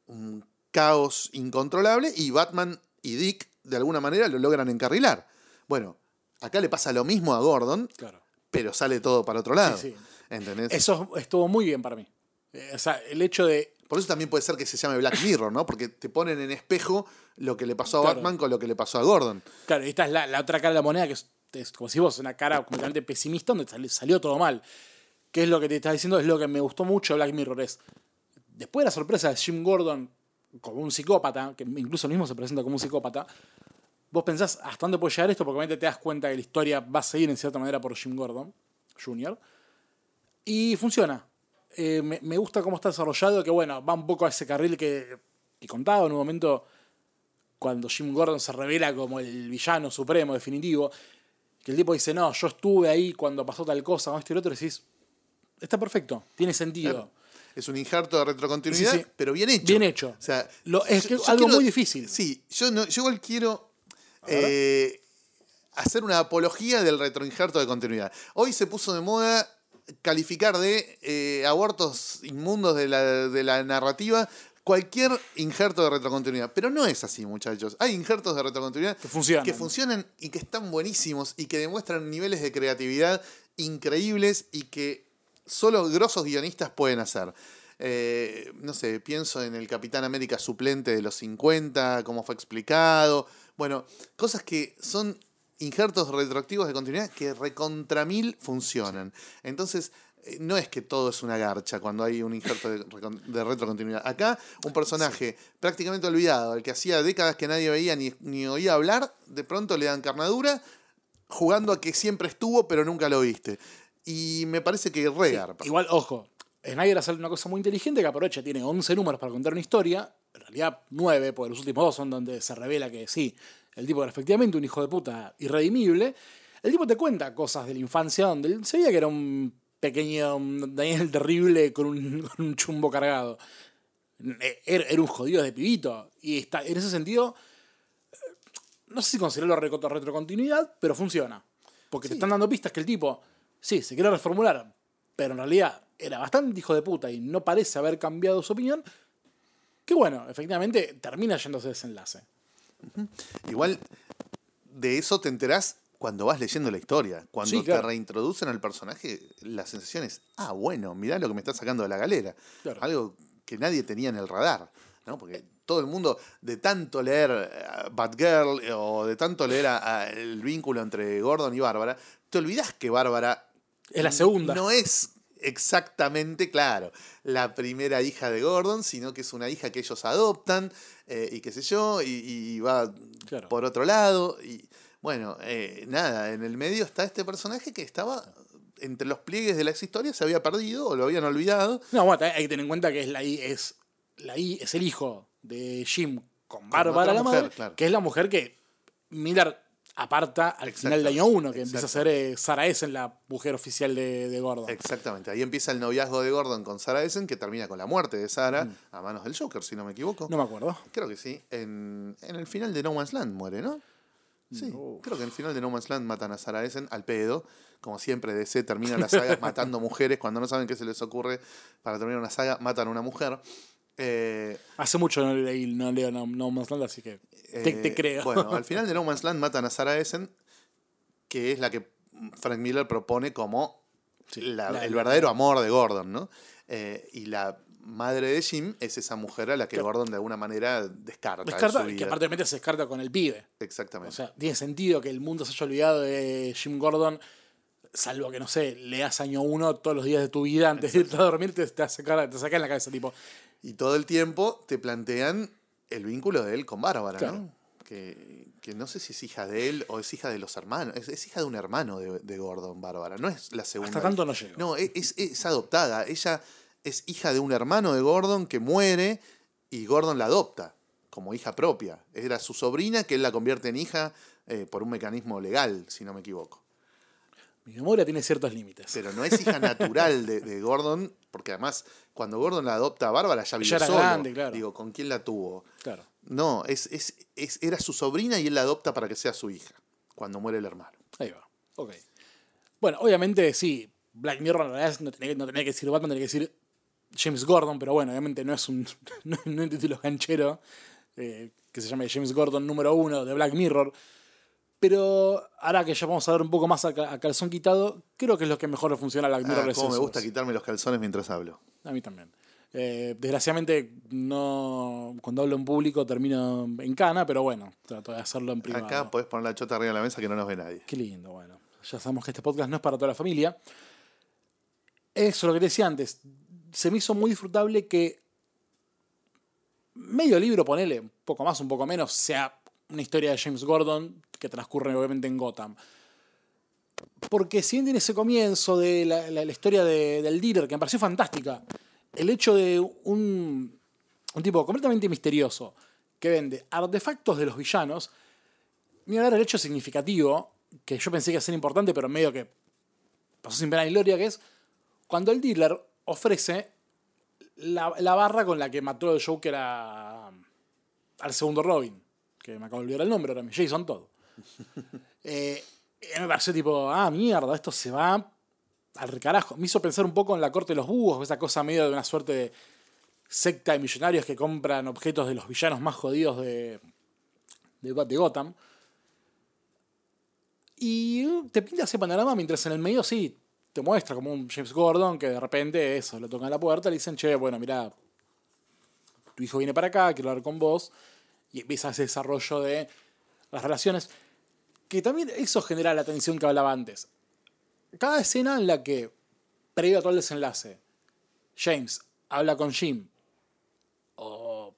un caos incontrolable, y Batman y Dick, de alguna manera, lo logran encarrilar. Bueno, acá le pasa lo mismo a Gordon, Claro. pero sale todo para otro lado. Sí, sí. ¿Entendés? Eso estuvo muy bien para mí. Eh, o sea, el hecho de. Por eso también puede ser que se llame Black Mirror, ¿no? Porque te ponen en espejo lo que le pasó a Claro. Batman con lo que le pasó a Gordon. Claro, esta es la, la otra cara de la moneda que es es como si vos, una cara completamente pesimista donde sali- salió todo mal. ¿Qué es lo que te está diciendo? Es lo que me gustó mucho de Black Mirror. Es, después de la sorpresa de Jim Gordon como un psicópata, que incluso él mismo se presenta como un psicópata, vos pensás hasta dónde puede llegar esto, porque obviamente te das cuenta que la historia va a seguir en cierta manera por Jim Gordon Jr. Y funciona. Eh, me, me gusta cómo está desarrollado, que bueno, va un poco a ese carril que, que contaba en un momento cuando Jim Gordon se revela como el villano supremo, definitivo, que el tipo dice, no, yo estuve ahí cuando pasó tal cosa, con esto y lo otro, y decís, está perfecto, tiene sentido. Es un injerto de retrocontinuidad, Sí, sí. pero bien hecho. Bien hecho. O sea, Lo- es que algo muy difícil. Sí, yo, no, yo igual quiero eh, hacer una apología del retroinjerto de continuidad. Hoy se puso de moda calificar de eh, abortos inmundos de la, de la narrativa cualquier injerto de retrocontinuidad. Pero no es así, muchachos. Hay injertos de retrocontinuidad Que funcionan. que funcionan y que están buenísimos y que demuestran niveles de creatividad increíbles y que solo grosos guionistas pueden hacer. Eh, no sé, pienso en el Capitán América suplente de los 50, cómo fue explicado. Bueno, cosas que son injertos retroactivos de continuidad que recontra mil funcionan. Entonces, eh, no es que todo es una garcha cuando hay un injerto de, retrocontinuidad. Acá, un personaje prácticamente olvidado, al que hacía décadas que nadie veía ni, ni oía hablar, de pronto le dan carnadura, jugando a que siempre estuvo, pero nunca lo viste. Y me parece que re garpa. Igual, ojo, Snyder hace una cosa muy inteligente que aprovecha, tiene 11 números para contar una historia, en realidad 9, porque los últimos dos son donde se revela que sí, el tipo era efectivamente un hijo de puta irredimible. El tipo te cuenta cosas de la infancia donde él se veía que era un pequeño Daniel terrible con un, con un chumbo cargado. Era, era un jodido de pibito. Y está, en ese sentido, eh, no sé si considerarlo retrocontinuidad, pero funciona. Porque te están dando pistas que el tipo, sí, se quiere reformular, pero en realidad era bastante hijo de puta y no parece haber cambiado su opinión. Que bueno, efectivamente termina yéndose ese desenlace. Igual de eso te enterás cuando vas leyendo la historia. Cuando Sí, claro. te reintroducen al personaje, la sensación es, ah, bueno, mirá lo que me está sacando de la galera. Claro. Algo que nadie tenía en el radar. ¿no? Porque todo el mundo, de tanto leer eh, Batgirl eh, o de tanto leer a- a el vínculo entre Gordon y Bárbara, te olvidás que Bárbara Es la segunda. no es exactamente, claro, la primera hija de Gordon, sino que es una hija que ellos adoptan eh, y qué sé yo, y, y va Claro. por otro lado. Y bueno, eh, nada, en el medio está este personaje que estaba entre los pliegues de las historias, se había perdido o lo habían olvidado. No, bueno, hay que tener en cuenta que es la I- es, la I- es el hijo de Jim con Bárbara la mujer, madre, claro. que es la mujer que Miller aparta al final del año 1, que empieza a ser eh, Sarah Essen, la mujer oficial de, de Gordon. Exactamente, ahí empieza el noviazgo de Gordon con Sarah Essen, que termina con la muerte de Sarah a manos del Joker, si no me equivoco. Mm. No me acuerdo. Creo que sí. En, en el final de No Man's Land muere, ¿no? Sí, No. creo que en el final de No Man's Land matan a Sarah Essen al pedo. Como siempre, DC termina las sagas matando mujeres. Cuando no saben qué se les ocurre para terminar una saga, matan a una mujer. Eh, Hace mucho no leí, no leo No, no Man's Land, así que te, te eh, creo. Bueno, al final de No Man's Land matan a Sarah Essen, que es la que Frank Miller propone como Sí, la- la- el verdadero amor de Gordon, ¿no? Eh, y la madre de Jim es esa mujer a la que. Gordon de alguna manera descarta. en Descarta, su que vida. aparte se descarta con el pibe. Exactamente. O sea, tiene sentido que el mundo se haya olvidado de Jim Gordon, salvo que, no sé, leas año 1 todos los días de tu vida antes de irte a dormir, te, te, saca, te saca en la cabeza, tipo, Y todo el tiempo te plantean el vínculo de él con Bárbara, Claro. ¿no? Que, que no sé si es hija de él o es hija de los hermanos. Es, es hija de un hermano de, de Gordon, Bárbara. No es la segunda. hasta tanto no llego. No, es, es- es adoptada. Ella es hija de un hermano de Gordon que muere y Gordon la adopta como hija propia. Era su sobrina que él la convierte en hija eh, por un mecanismo legal, si no me equivoco. Mi memoria tiene ciertos límites. Pero no es hija natural de, de Gordon, porque además cuando Gordon la adopta a Bárbara ya era solo. grande, claro. Digo, ¿con quién la tuvo? Claro. No, es, es, es- era su sobrina y él la adopta para que sea su hija, cuando muere el hermano. Ahí va. Ok. Bueno, obviamente sí, Black Mirror en realidad no tenía, no tenía que decir Batman, tenía que decir James Gordon, pero bueno, obviamente no es un, no, no es un título ganchero eh, que se llame James Gordon número uno de Black Mirror. Pero ahora que ya vamos a ver un poco más a, a calzón quitado, creo que es lo que mejor le funciona a Black Mirror. Ah, es cómo me gusta es- quitarme los calzones mientras hablo. A mí también. Eh, desgraciadamente, no cuando hablo en público termino en cana, pero bueno, trato de hacerlo en privado. Acá podés poner la chota arriba de la mesa que no nos ve nadie. Qué lindo, bueno. Ya sabemos que este podcast no es para toda la familia. Eso, lo que decía antes. Se me hizo muy disfrutable que medio libro, ponele, un poco más, un poco menos, sea una historia de James Gordon que transcurre obviamente en Gotham. Porque si bien tiene ese comienzo de la, historia de- del dealer, que me pareció fantástica, el hecho de un, un tipo completamente misterioso que vende artefactos de los villanos, ni hablar del hecho significativo, que yo pensé que iba a ser importante, pero medio que pasó sin pena ni gloria, que es cuando el dealer ofrece la, la barra con la que mató el Joker al segundo Robin, que me acabo de olvidar el nombre ahora, Jason Todd. Eh, y me pareció tipo, ah, mierda, esto se va al recarajo. Me hizo pensar un poco en la corte de los búhos, esa cosa medio de una suerte de secta de millonarios que compran objetos de los villanos más jodidos de, de, de Gotham. Y uh, te pinta ese panorama mientras en el medio sí te muestra como un James Gordon que de repente eso, le tocan la puerta, le dicen, che, bueno, mira, tu hijo viene para acá, quiero hablar con vos. Y empieza ese desarrollo de las relaciones. Que también eso genera la tensión que hablaba antes. Cada escena en la que, previo a todo el desenlace, James habla con Jim, o,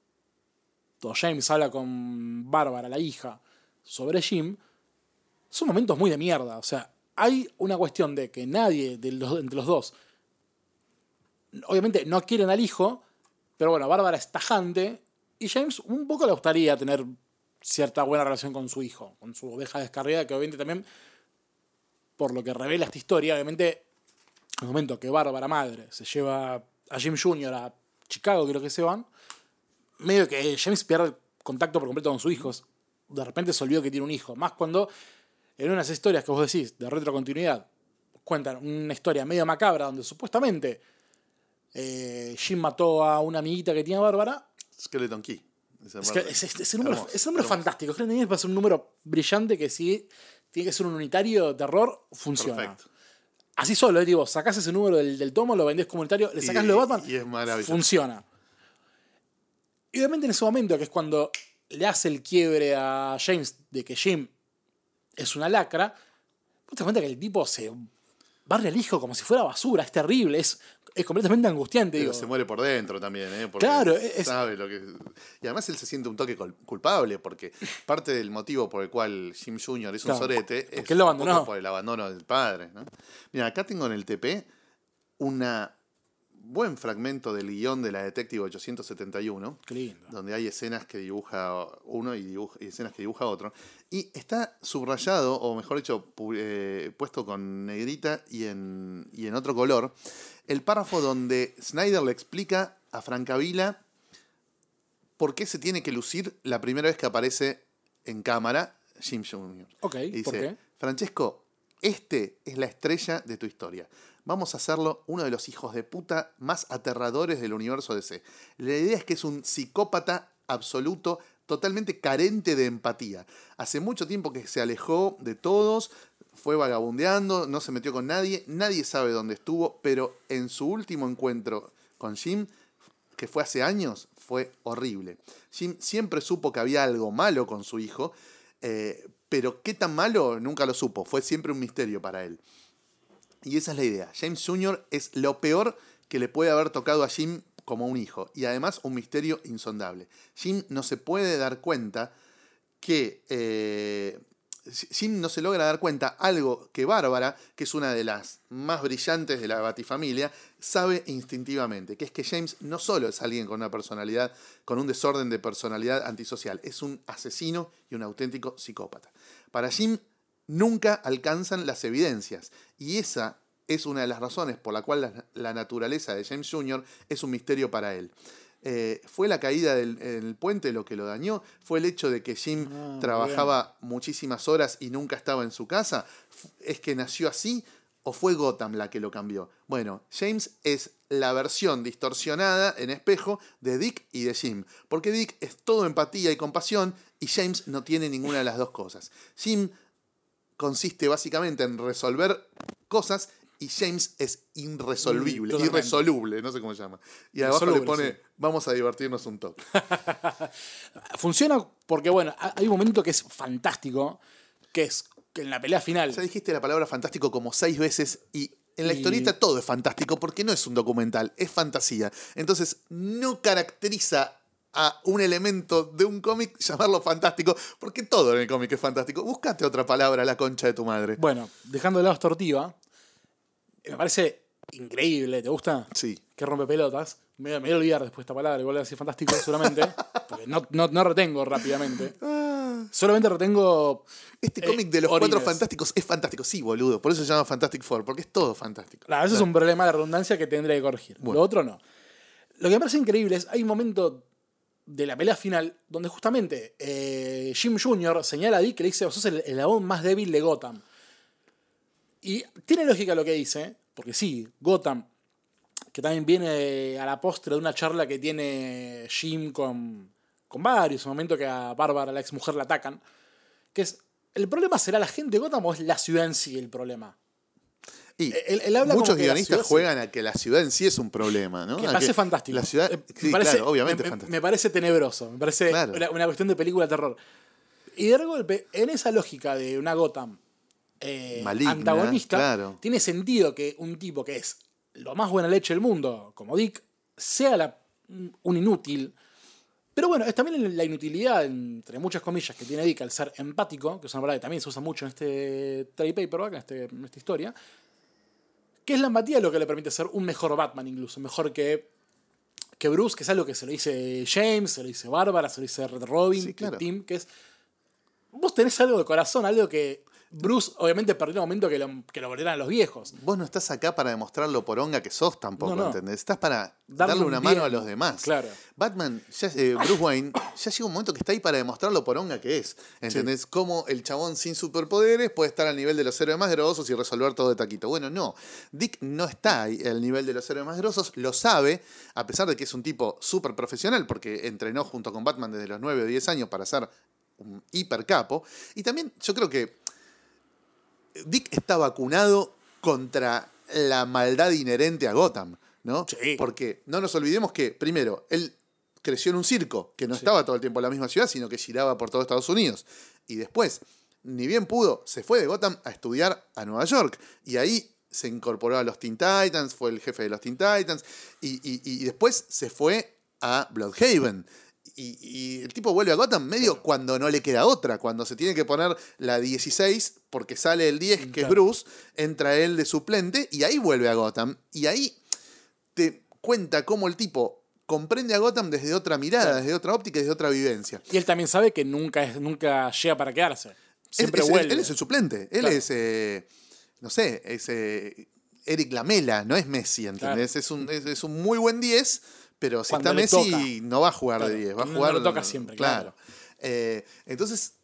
o James habla con Bárbara, la hija, sobre Jim, son momentos muy de mierda. O sea, hay una cuestión de que nadie de los, entre los dos, obviamente no quieren al hijo, pero bueno, Bárbara es tajante y James un poco le gustaría tener cierta buena relación con su hijo, con su oveja descarriada, que obviamente también, por lo que revela esta historia, obviamente, en el momento que Bárbara madre se lleva a Jim Jr. a Chicago, creo que se van, medio que James pierde contacto por completo con sus hijos. De repente se olvidó que tiene un hijo. Más cuando en unas historias que vos decís de retrocontinuidad cuentan una historia medio macabra donde supuestamente eh, Jim mató a una amiguita que tenía Bárbara. Skeleton Key. Ese Es que ese, ese- ese número, Hermoso, ese número es fantástico. Creo que va a ser un número brillante que si tiene que ser un unitario de terror, funciona. Perfecto. Así solo, eh, digo, sacás ese número del, del tomo, lo vendés como unitario, le sacás Y- lo de Batman, y es maravilloso. funciona. Y obviamente en ese momento, que es cuando le hace el quiebre a James de que Jim es una lacra, te das cuenta que el tipo se barre al hijo como si fuera basura, es terrible, es, es completamente angustiante. Pero digo. se muere por dentro también, ¿eh? Porque Claro, es- sabe lo que. Y además él se siente un toque cul- culpable, porque parte del motivo por el cual Jim Jr. es un Claro, sorete es lo abandonó. por el abandono del padre, ¿no? Mira, acá tengo en el TP una buen fragmento del guion de la Detective 871 Qué lindo. donde hay escenas que dibuja uno y, dibuja- y escenas que dibuja otro. Y está subrayado, o mejor dicho, pu- eh, puesto con negrita y en, y en otro color, el párrafo donde Snyder le explica a Francavilla por qué se tiene que lucir la primera vez que aparece en cámara Jim Jr. Ok, Y ¿por dice, qué? Francesco, este es la estrella de tu historia. Vamos a hacerlo uno de los hijos de puta más aterradores del universo DC. La idea es que es un psicópata absoluto, totalmente carente de empatía. Hace mucho tiempo que se alejó de todos, fue vagabundeando, no se metió con nadie, nadie sabe dónde estuvo, pero en su último encuentro con Jim, que fue hace años, fue horrible. Jim siempre supo que había algo malo con su hijo, eh, pero qué tan malo nunca lo supo, fue siempre un misterio para él. Y esa es la idea. James Jr. es lo peor que le puede haber tocado a Jim como un hijo. Y además un misterio insondable. Jim no se puede dar cuenta que... eh, Jim no se logra dar cuenta algo que Bárbara, que es una de las más brillantes de la Batifamilia, sabe instintivamente, que es que James no solo es alguien con una personalidad, con un desorden de personalidad antisocial, es un asesino y un auténtico psicópata. Para Jim nunca alcanzan las evidencias y esa es una de las razones por la cual la, la naturaleza de James Jr. es un misterio para él. Eh, fue la caída del el puente lo que lo dañó, fue el hecho de que Jim Ah, trabajaba muchísimas horas y nunca estaba en su casa, es que nació así o fue Gotham la que lo cambió. Bueno, James es la versión distorsionada en espejo de Dick y de Jim, porque Dick es todo empatía y compasión y James no tiene ninguna de las dos cosas. Jim consiste básicamente en resolver cosas y James es irresolvible, Totalmente. irresoluble, no sé cómo se llama. Y abajo le pone, sí. vamos a divertirnos un toque. Funciona porque, bueno, ha- hay un momento que es fantástico, que es que en la pelea final. Ya dijiste la palabra fantástico como seis veces y en la Y- historieta todo es fantástico porque no es un documental, es fantasía. Entonces no caracteriza a un elemento de un cómic llamarlo fantástico porque todo en el cómic es fantástico. Búscate otra palabra, la concha de tu madre. Bueno, dejando de lado Tortiva, me parece increíble, ¿te gusta? Sí. Que rompe pelotas. Me, me voy a olvidar después esta palabra, igual voy a decir fantástico seguramente, porque no, no, no retengo rápidamente. Solamente retengo Este Eh, cómic de los Orines. cuatro fantásticos es fantástico, sí, boludo. Por eso se llama Fantastic Four, porque es todo fantástico. Claro, eso es un problema de redundancia que tendré que corregir. Bueno. Lo otro no. Lo que me parece increíble es, hay un momento de la pelea final donde justamente eh, Jim Jr. señala a Dick que le dice, vos sos el, el más débil de Gotham. Y tiene lógica lo que dice, porque sí, Gotham, que también viene a la postre de una charla que tiene Jim con, con varios, un momento que a Bárbara, la ex mujer, la atacan, que es, ¿el problema será la gente de Gotham o es la ciudad en sí el problema? Y Él- él habla muchos guionistas juegan a que la ciudad en sí es un problema, ¿no? Que A parece fantástico. La ciudad, Eh, sí, me parece, claro, obviamente me, fantástico. me parece tenebroso. Me parece Claro. una, una cuestión de película de terror. Y de golpe, en esa lógica de una Gotham eh, Maligna, antagonista, claro. tiene sentido que un tipo que es lo más buena leche del mundo, como Dick, sea la- un inútil. Pero bueno, es también la inutilidad, entre muchas comillas, que tiene Dick al ser empático, que es una palabra que también se usa mucho en este trade paperback, en, este- en esta historia, que es la empatía lo que le permite ser un mejor Batman incluso, mejor que, que Bruce, que es algo que se lo dice James, se lo dice Bárbara, se lo dice Red Robin, Sí, claro. Tim, que es... Vos tenés algo de corazón, algo que Bruce obviamente perdió el momento que lo, que lo los viejos. Vos no estás acá para demostrar lo poronga que sos tampoco, No, no. ¿entendés? Estás para Darle darle, un una mano a los demás. Claro. Batman, ya, eh, Bruce Wayne, ya llega un momento que está ahí para demostrar lo poronga que es. ¿Entendés? Cómo el chabón sin superpoderes puede estar al nivel de los héroes más grosos y resolver todo de taquito. Bueno, no. Dick no está ahí al nivel de los héroes más grosos, lo sabe, a pesar de que es un tipo súper profesional, porque entrenó junto con Batman desde los 9 o 10 años para ser un hiper capo. Y también yo creo que Dick está vacunado contra la maldad inherente a Gotham, ¿no? Sí. Porque no nos olvidemos que, primero, él creció en un circo, que no Sí. estaba todo el tiempo en la misma ciudad, sino que giraba por todo Estados Unidos. Y después, ni bien pudo, se fue de Gotham a estudiar a Nueva York. Y ahí se incorporó a los Teen Titans, fue el jefe de los Teen Titans. Y, y- y después se fue a Bloodhaven. Y, y el tipo vuelve a Gotham medio cuando no le queda otra, cuando se tiene que poner la 16 porque sale el 10 que es. Bruce, entra él de suplente y ahí vuelve a Gotham. Y ahí te cuenta cómo el tipo comprende a Gotham desde otra mirada, desde otra óptica y desde otra vivencia. Y él también sabe que nunca, es, nunca llega para quedarse. Siempre es- vuelve. Él es el suplente. Él Claro. es, eh, no sé, es eh, Eric Lamela, no es Messi, ¿entendés? Es, un, es, es un muy buen 10, pero si Cuando está Messi no va a jugar Claro, de 10, va a no- no jugar... lo toca siempre, claro. Eh, entonces,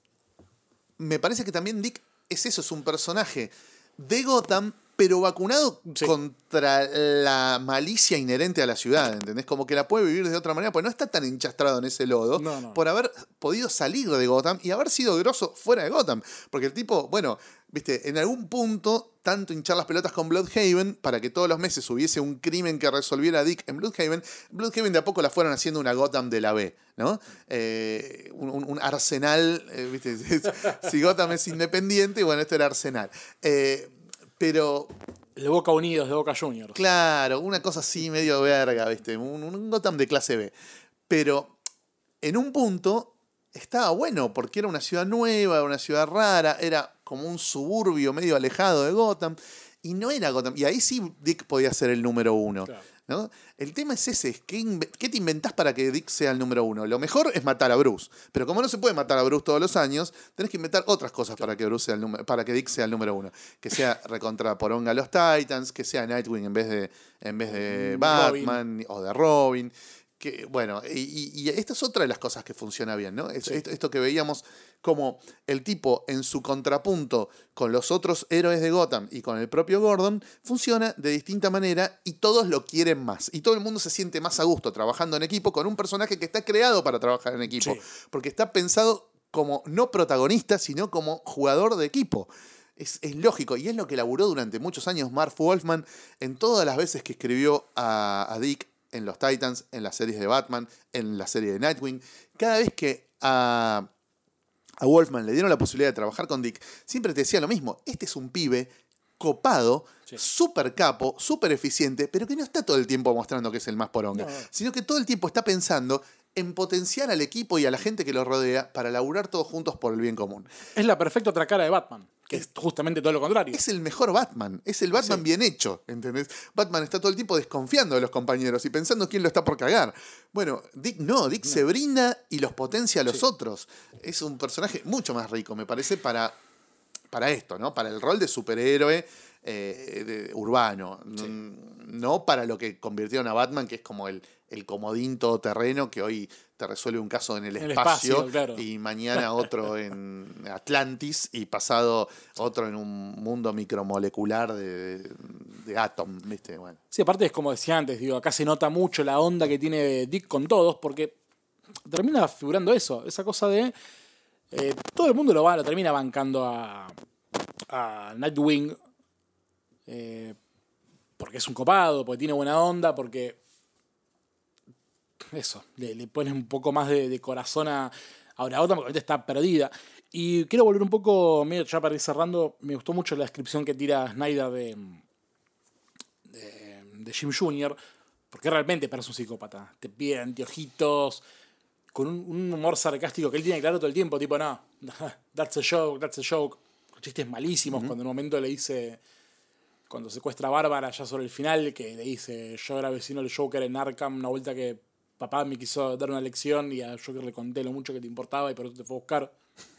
me parece que también Dick es eso, es un personaje de Gotham, pero vacunado Sí. contra la malicia inherente a la ciudad, ¿entendés? Como que la puede vivir de otra manera, porque no está tan enchastrado en ese lodo No, no. por haber podido salir de Gotham y haber sido grosso fuera de Gotham. Porque el tipo, bueno, viste, en algún punto, tanto hinchar las pelotas con Bloodhaven para que todos los meses hubiese un crimen que resolviera Dick en Bloodhaven, Bloodhaven de a poco la fueron haciendo una Gotham de la B, ¿no? Eh, un arsenal, eh, viste, si Gotham es independiente, bueno, esto era arsenal. Eh, pero De Boca Unidos, de Boca Juniors. Claro, una cosa así medio verga, ¿viste? Un, un Gotham de clase B. Pero en un punto estaba bueno porque era una ciudad nueva, una ciudad rara, era como un suburbio medio alejado de Gotham y no era Gotham. Y ahí sí Dick podía ser el número uno. Claro. ¿No? El tema es ese, es ¿qué, te inventás para que Dick sea el número uno? Lo mejor es matar a Bruce, pero como no se puede matar a Bruce todos los años, tenés que inventar otras cosas para que Bruce sea el para que Dick sea el número uno. Que sea recontra poronga a los Titans, que sea Nightwing en vez de, en vez de Mm, Batman o de Robin. Que, bueno, y, esta es otra de las cosas que funciona bien, ¿no? Es- esto, esto que veíamos como el tipo en su contrapunto con los otros héroes de Gotham y con el propio Gordon funciona de distinta manera y todos lo quieren más. Y todo el mundo se siente más a gusto trabajando en equipo con un personaje que está creado para trabajar en equipo. Sí. Porque está pensado como no protagonista, sino como jugador de equipo. Es, es lógico, y es lo que laburó durante muchos años Marv Wolfman en todas las veces que escribió a, a Dick en los Titans, en las series de Batman, en la serie de Nightwing. Cada vez que a, a Wolfman le dieron la posibilidad de trabajar con Dick, siempre te decía lo mismo. Este es un pibe copado, Sí. súper capo, súper eficiente, pero que no está todo el tiempo mostrando que es el más poronga, No. sino que todo el tiempo está pensando en potenciar al equipo y a la gente que lo rodea para laburar todos juntos por el bien común. Es la perfecta otra cara de Batman, que es justamente todo lo contrario. Es el mejor Batman, es el Batman Sí. bien hecho, ¿entendés? Batman está todo el tiempo desconfiando de los compañeros y pensando quién lo está por cagar. Bueno, Dick no, Dick se brinda y los potencia a los Sí. otros. Es un personaje mucho más rico, me parece, para, para esto, ¿no? Para el rol de superhéroe eh, de- urbano. Mm, No para lo que convirtieron a Batman, que es como el, el comodín todoterreno que hoy te resuelve un caso en el espacio, espacio, claro. y mañana otro en Atlantis y pasado otro en un mundo micromolecular de, de Atom, ¿viste? Bueno. Sí, aparte es como decía antes, digo, acá se nota mucho la onda que tiene Dick con todos, porque termina figurando eso, esa cosa de. eh, todo el mundo lo va, lo termina bancando a, a Nightwing. eh, porque es un copado, porque tiene buena onda, porque. Eso, le, le pones un poco más de, de corazón a, a Gotham, porque ahorita está perdida. Y quiero volver un poco, medio ya para ir cerrando, me gustó mucho la descripción que tira Snyder de, de, de Jim Jr., porque realmente parece un psicópata. Te pide anteojitos, con un, un humor sarcástico que él tiene claro todo el tiempo, tipo, no, that's a joke, that's a joke. Chistes malísimos, cuando en un momento le dice, cuando secuestra a Bárbara, ya sobre el final, que le dice, yo era vecino del Joker en Arkham, una vuelta que papá me quiso dar una lección y a Joker le conté lo mucho que te importaba y por eso te fue a buscar.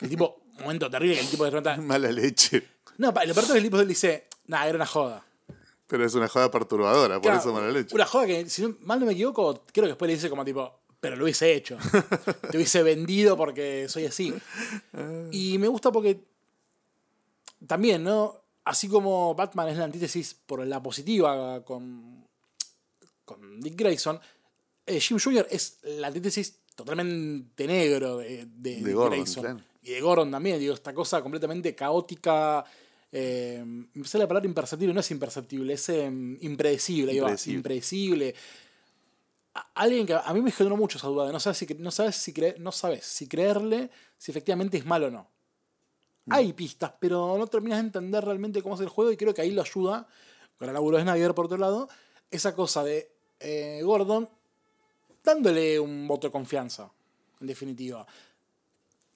El tipo, un momento terrible, que el tipo de repente... Mala leche. No, lo peor es que el tipo le dice, nah, era una joda. Pero es una joda perturbadora, por eso mala leche. Una joda que, si no- mal no me equivoco, creo que después le dice como tipo, pero lo hubiese hecho. Te hubiese vendido porque soy así. Y me gusta porque también, ¿no? Así como Batman es la antítesis por la positiva con, con Dick Grayson, eh, Jim Jr. es la antítesis totalmente negro de, de De Gordon, claro. Y de Gordon también, digo, esta cosa completamente caótica. Eh, me sale la palabra imperceptible, no es imperceptible, es em, impredecible, Impredecible. A- Alguien que a mí me generó mucho esa duda de no sabes si, no sabes si, cre- no sabes si creerle si efectivamente es malo o no. Mm. Hay pistas, pero no terminas de entender realmente cómo es el juego y creo que ahí lo ayuda, con el laburo de Snyder por otro lado, esa cosa de eh, Gordon dándole un voto de confianza, en definitiva.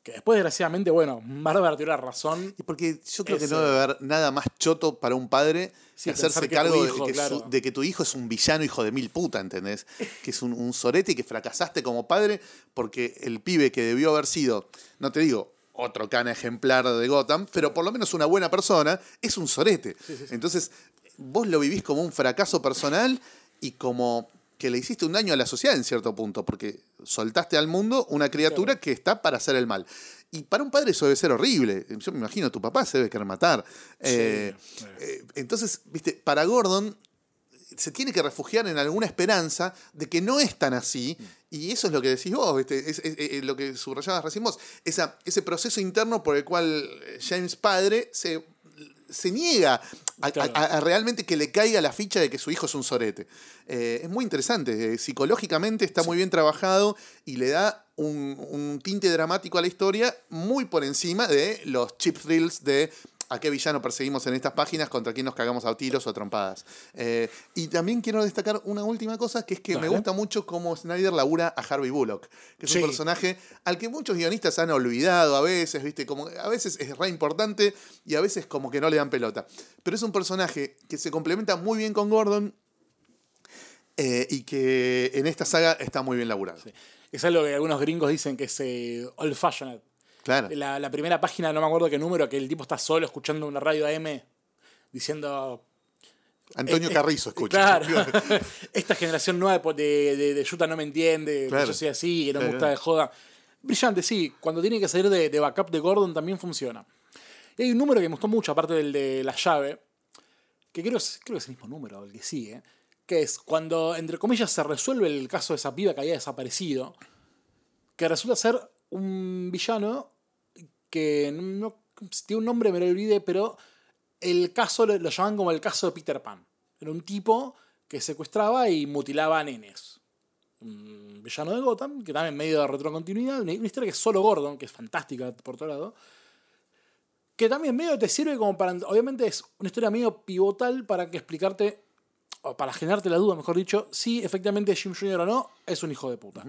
Que después, desgraciadamente, bueno, Bárbara tiene la razón. Y porque yo creo que no debe haber nada más choto para un padre Sí, que hacerse que cargo tu de, hijo, que claro. su- de que tu hijo es un villano hijo de mil puta, ¿entendés? Que es un, un sorete y que fracasaste como padre porque el pibe que debió haber sido, no te digo otro cana ejemplar de Gotham, pero por lo menos una buena persona, es un sorete. Entonces, vos lo vivís como un fracaso personal y como que le hiciste un daño a la sociedad en cierto punto, porque soltaste al mundo una criatura que está para hacer el mal. Y para un padre eso debe ser horrible. Yo me imagino, tu papá se debe querer matar. Eh, sí. eh, entonces, viste, para Gordon se tiene que refugiar en alguna esperanza de que no es tan así. Y eso es lo que decís vos, ¿viste? Es, es- es lo que subrayabas recién vos. Esa, ese proceso interno por el cual James padre se, se niega a, Claro. a- a realmente que le caiga la ficha de que su hijo es un sorete. Eh, es muy interesante. eh, psicológicamente está muy bien trabajado y le da un, un tinte dramático a la historia muy por encima de los chip thrills de a qué villano perseguimos en estas páginas, contra quién nos cagamos a tiros o trompadas. Eh, y también quiero destacar una última cosa, que es que me gusta mucho cómo Snyder labura a Harvey Bullock, que es Sí. un personaje al que muchos guionistas han olvidado a veces, ¿viste? Como, a veces es re importante y a veces como que no le dan pelota. Pero es un personaje que se complementa muy bien con Gordon eh, y que en esta saga está muy bien laburado. Es algo que algunos gringos dicen que es eh, old fashioned. Claro. La, la primera página, no me acuerdo qué número, que el tipo está solo escuchando una radio AM diciendo. Antonio eh, Carrizo escucha. Claro. Esta generación nueva de, de, de Yuta no me entiende, Claro. yo soy así, que no me gusta de joda. Brillante, sí. Cuando tiene que salir de, de backup de Gordon también funciona. Y hay un número que me gustó mucho, aparte del de la llave, que creo, creo que es el mismo número, el que sigue, que es cuando, entre comillas, se resuelve el caso de esa piba que había desaparecido, que resulta ser un villano que no, tiene un nombre, me lo olvidé, pero el caso lo, lo llaman como el caso de Peter Pan. Era un tipo que secuestraba y mutilaba a nenes. Un villano de Gotham, que también medio de retrocontinuidad, una, historia que es solo Gordon, que es fantástica por otro lado. Que también medio te sirve como para. Obviamente es una historia medio pivotal para que explicarte, o para generarte la duda, mejor dicho, si efectivamente Jim Jr. o no es un hijo de puta.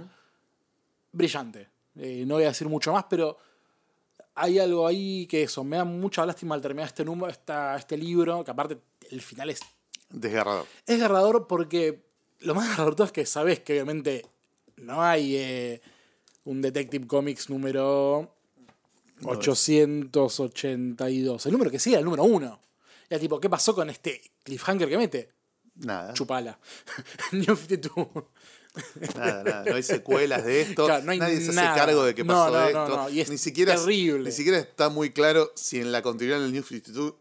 Brillante. Eh, no voy a decir mucho más, pero hay algo ahí que eso, me da mucha lástima al terminar este número, esta, este libro, que aparte el final es Desgarrador. es agarrador porque lo más agarrador de todo es que sabes que obviamente no hay eh, un Detective Comics número 882. El número que sigue, el número uno. Ya tipo, ¿qué pasó con este cliffhanger que mete? Nada. Chupala. New 52. Nada, nada. No hay secuelas de esto. Claro, no Nadie se nada. hace cargo de qué No, pasó no, no, esto. no, y es Ni siquiera, terrible. Ni siquiera está muy claro si en la continuidad del New 52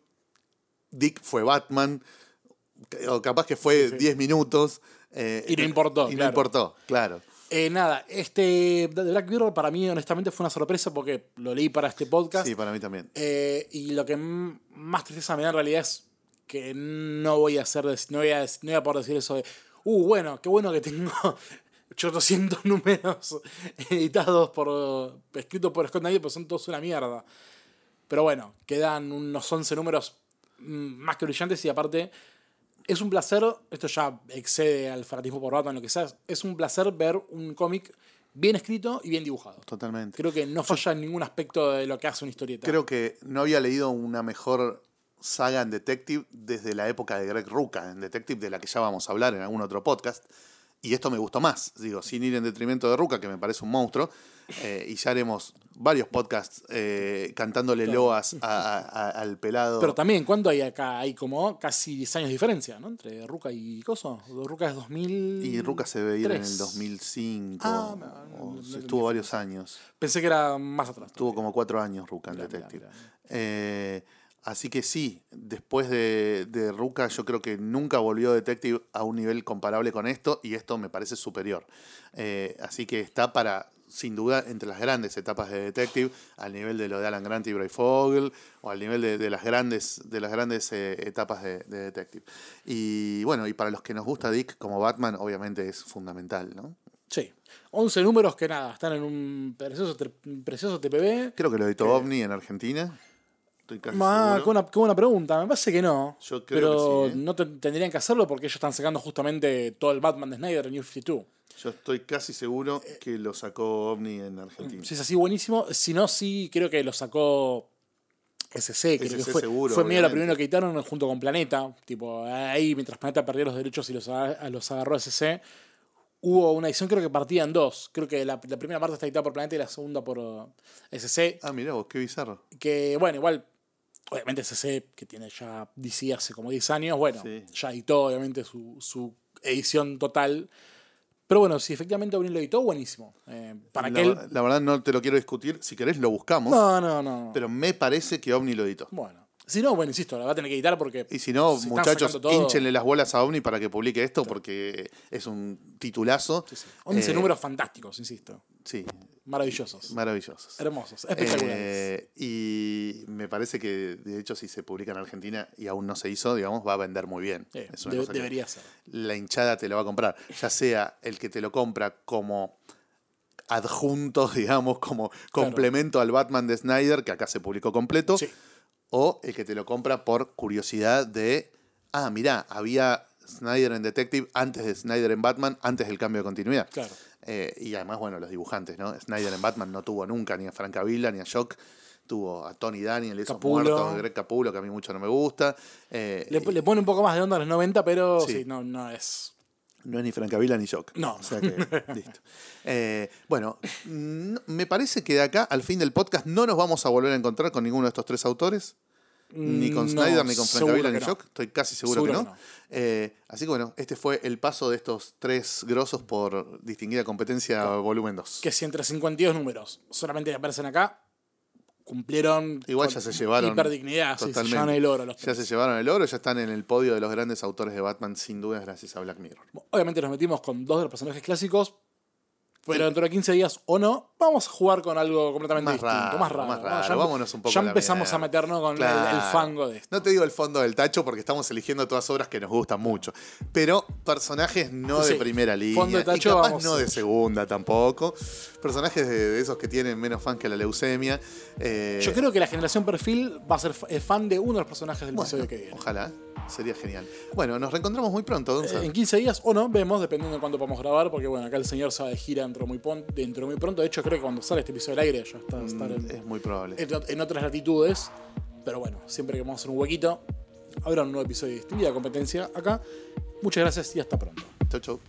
Dick fue Batman. O capaz que fue 10 minutos. eh, Y no importó, Y no claro. importó, claro. Eh, nada, este The Black Mirror para mí honestamente fue una sorpresa porque lo leí para este podcast. Sí, para mí también. Eh, y lo que más tristeza me da en realidad es que no voy a hacer, no voy a, no voy a poder decir eso de, uh, bueno, qué bueno que tengo 800 números editados por, escritos por Scott Knight, pero son todos una mierda. Pero bueno, quedan unos 11 números mm, más que brillantes y aparte es un placer, esto ya excede al fanatismo por Batman, lo que sea, es un placer ver un cómic bien escrito y bien dibujado. Totalmente. Creo que no falla en ningún aspecto de lo que hace una historieta. Creo que no había leído una mejor saga en Detective desde la época de Greg Rucka en Detective, de la que ya vamos a hablar en algún otro podcast. Y esto me gustó más, digo, sin ir en detrimento de Rucka, que me parece un monstruo. eh, y ya haremos varios podcasts eh, cantándole loas a- a- a- al pelado. Pero también, ¿cuánto hay acá? Hay como casi 10 años de diferencia, ¿no? Entre Ruka y Coso. Ruka es 2000. y Rucka se debe ir en el tres. 2005. Ah, no, no, no, estuvo no, varios años. Pensé que era más atrás. Tuvo como cuatro años Ruka en Mirá, mirá, Detective. mirá. Eh, así que sí, después de, de Ruka yo creo que nunca volvió Detective a un nivel comparable con esto y esto me parece superior. Eh, así que está para, sin duda, entre las grandes etapas de Detective, al nivel de lo de Alan Grant y Bray Fogel, o al nivel de, de las grandes, de las grandes eh, etapas de, de Detective. Y bueno, y para los que nos gusta Dick como Batman, obviamente es fundamental, ¿no? Sí. 11 números que nada, están en un precioso, precioso TPB. Creo que lo editó OVNI en Argentina. Estoy casi Ah, seguro. qué buena, qué buena pregunta. Me parece que no. Yo creo pero que sí, ¿eh? no te- tendrían que hacerlo porque ellos están sacando justamente todo el Batman de Snyder en New 52. Yo estoy casi seguro que lo sacó OVNI en Argentina. Si es así, buenísimo. Si no, sí, creo que lo sacó SC. Creo que fue, seguro, fue medio lo obviamente. primero que editaron junto con Planeta. Tipo, ahí, mientras Planeta perdió los derechos y los, los agarró SC, hubo una edición, creo que partida en dos. Creo que la, la primera parte está editada por Planeta y la segunda por uh, SC. Ah, mirá vos, qué bizarro. Que, bueno, igual. Obviamente SC, que tiene ya DC hace como 10 años, bueno, Sí. ya editó obviamente su, su edición total. Pero bueno, si efectivamente O'Neill lo editó, buenísimo. Eh, para la, que él... la verdad no te lo quiero discutir. Si querés lo buscamos. No, no, no. Pero me parece que OVNI lo editó. Bueno. Si no, bueno, insisto, la va a tener que editar porque. Y si no, muchachos, hinchenle las bolas a OVNI para que publique esto porque es un titulazo. 11 Eh, números fantásticos, insisto. Sí, Maravillosos. maravillosos. hermosos. Espectaculares. Eh, y me parece que, de hecho, si se publica en Argentina y aún no se hizo, digamos, va a vender muy bien. Eh, Es una de- cosa que debería ser. la hinchada te lo va a comprar. Ya sea el que te lo compra como adjunto, digamos, como complemento al Batman de Snyder, que acá se publicó completo, Sí. O el que te lo compra por curiosidad de, ah, mirá, había Snyder en Detective antes de Snyder en Batman, antes del cambio de continuidad. Claro. Eh, y además, bueno, los dibujantes, ¿no? Snyder en Batman no tuvo nunca ni a Frank Avila ni a Shock. Tuvo a Tony Daniel, esos muertos, Greg Capulo, que a mí mucho no me gusta. Eh, Le, le pone un poco más de onda a los 90, pero Sí. sí, no, no es. No es ni Francavilla ni Shock. No. O sea que, listo. Eh, bueno, me parece que de acá al fin del podcast no nos vamos a volver a encontrar con ninguno de estos tres autores. Ni con Mm, no, Snyder, ni con que ni no. Shock. Estoy casi seguro, Seguro que no. Eh, así que bueno, este fue el paso de estos tres grosos por distinguida competencia volumen 2. Que si entre 52 números solamente aparecen acá, cumplieron. Igual ya se llevaron. Hiperdignidad, sí, se el oro. Los Ya se llevaron el oro, ya están en el podio de los grandes autores de Batman, sin duda, gracias a Black Mirror. Obviamente nos metimos con dos de los personajes clásicos. Pero dentro de 15 días o no, vamos a jugar con algo completamente Más distinto, raro, más raro. más raro. Ya, Vámonos un poco ya empezamos a meternos con el- fango de esto. No te digo el fondo del tacho porque estamos eligiendo todas obras que nos gustan mucho. Pero personajes no Sí, de primera línea. fondo de tacho, y capaz vamos. no de segunda tampoco. Personajes de, de esos que tienen menos fan que la leucemia. Eh, Yo creo que la generación perfil va a ser fa- fan de uno de los personajes del bueno, episodio que viene. Ojalá. Sería genial. Bueno, nos reencontramos muy pronto. Eh, En 15 días o no, vemos, dependiendo de cuándo podamos grabar, porque bueno, acá el señor se va de gira dentro muy, pon- dentro muy pronto. De hecho, creo que cuando sale este episodio al aire ya está, estar en, Mm, es muy probable. en, en otras latitudes. Pero bueno, siempre que vamos a hacer un huequito, habrá un nuevo episodio de distinguida competencia acá. Muchas gracias y hasta pronto. Chau, chau.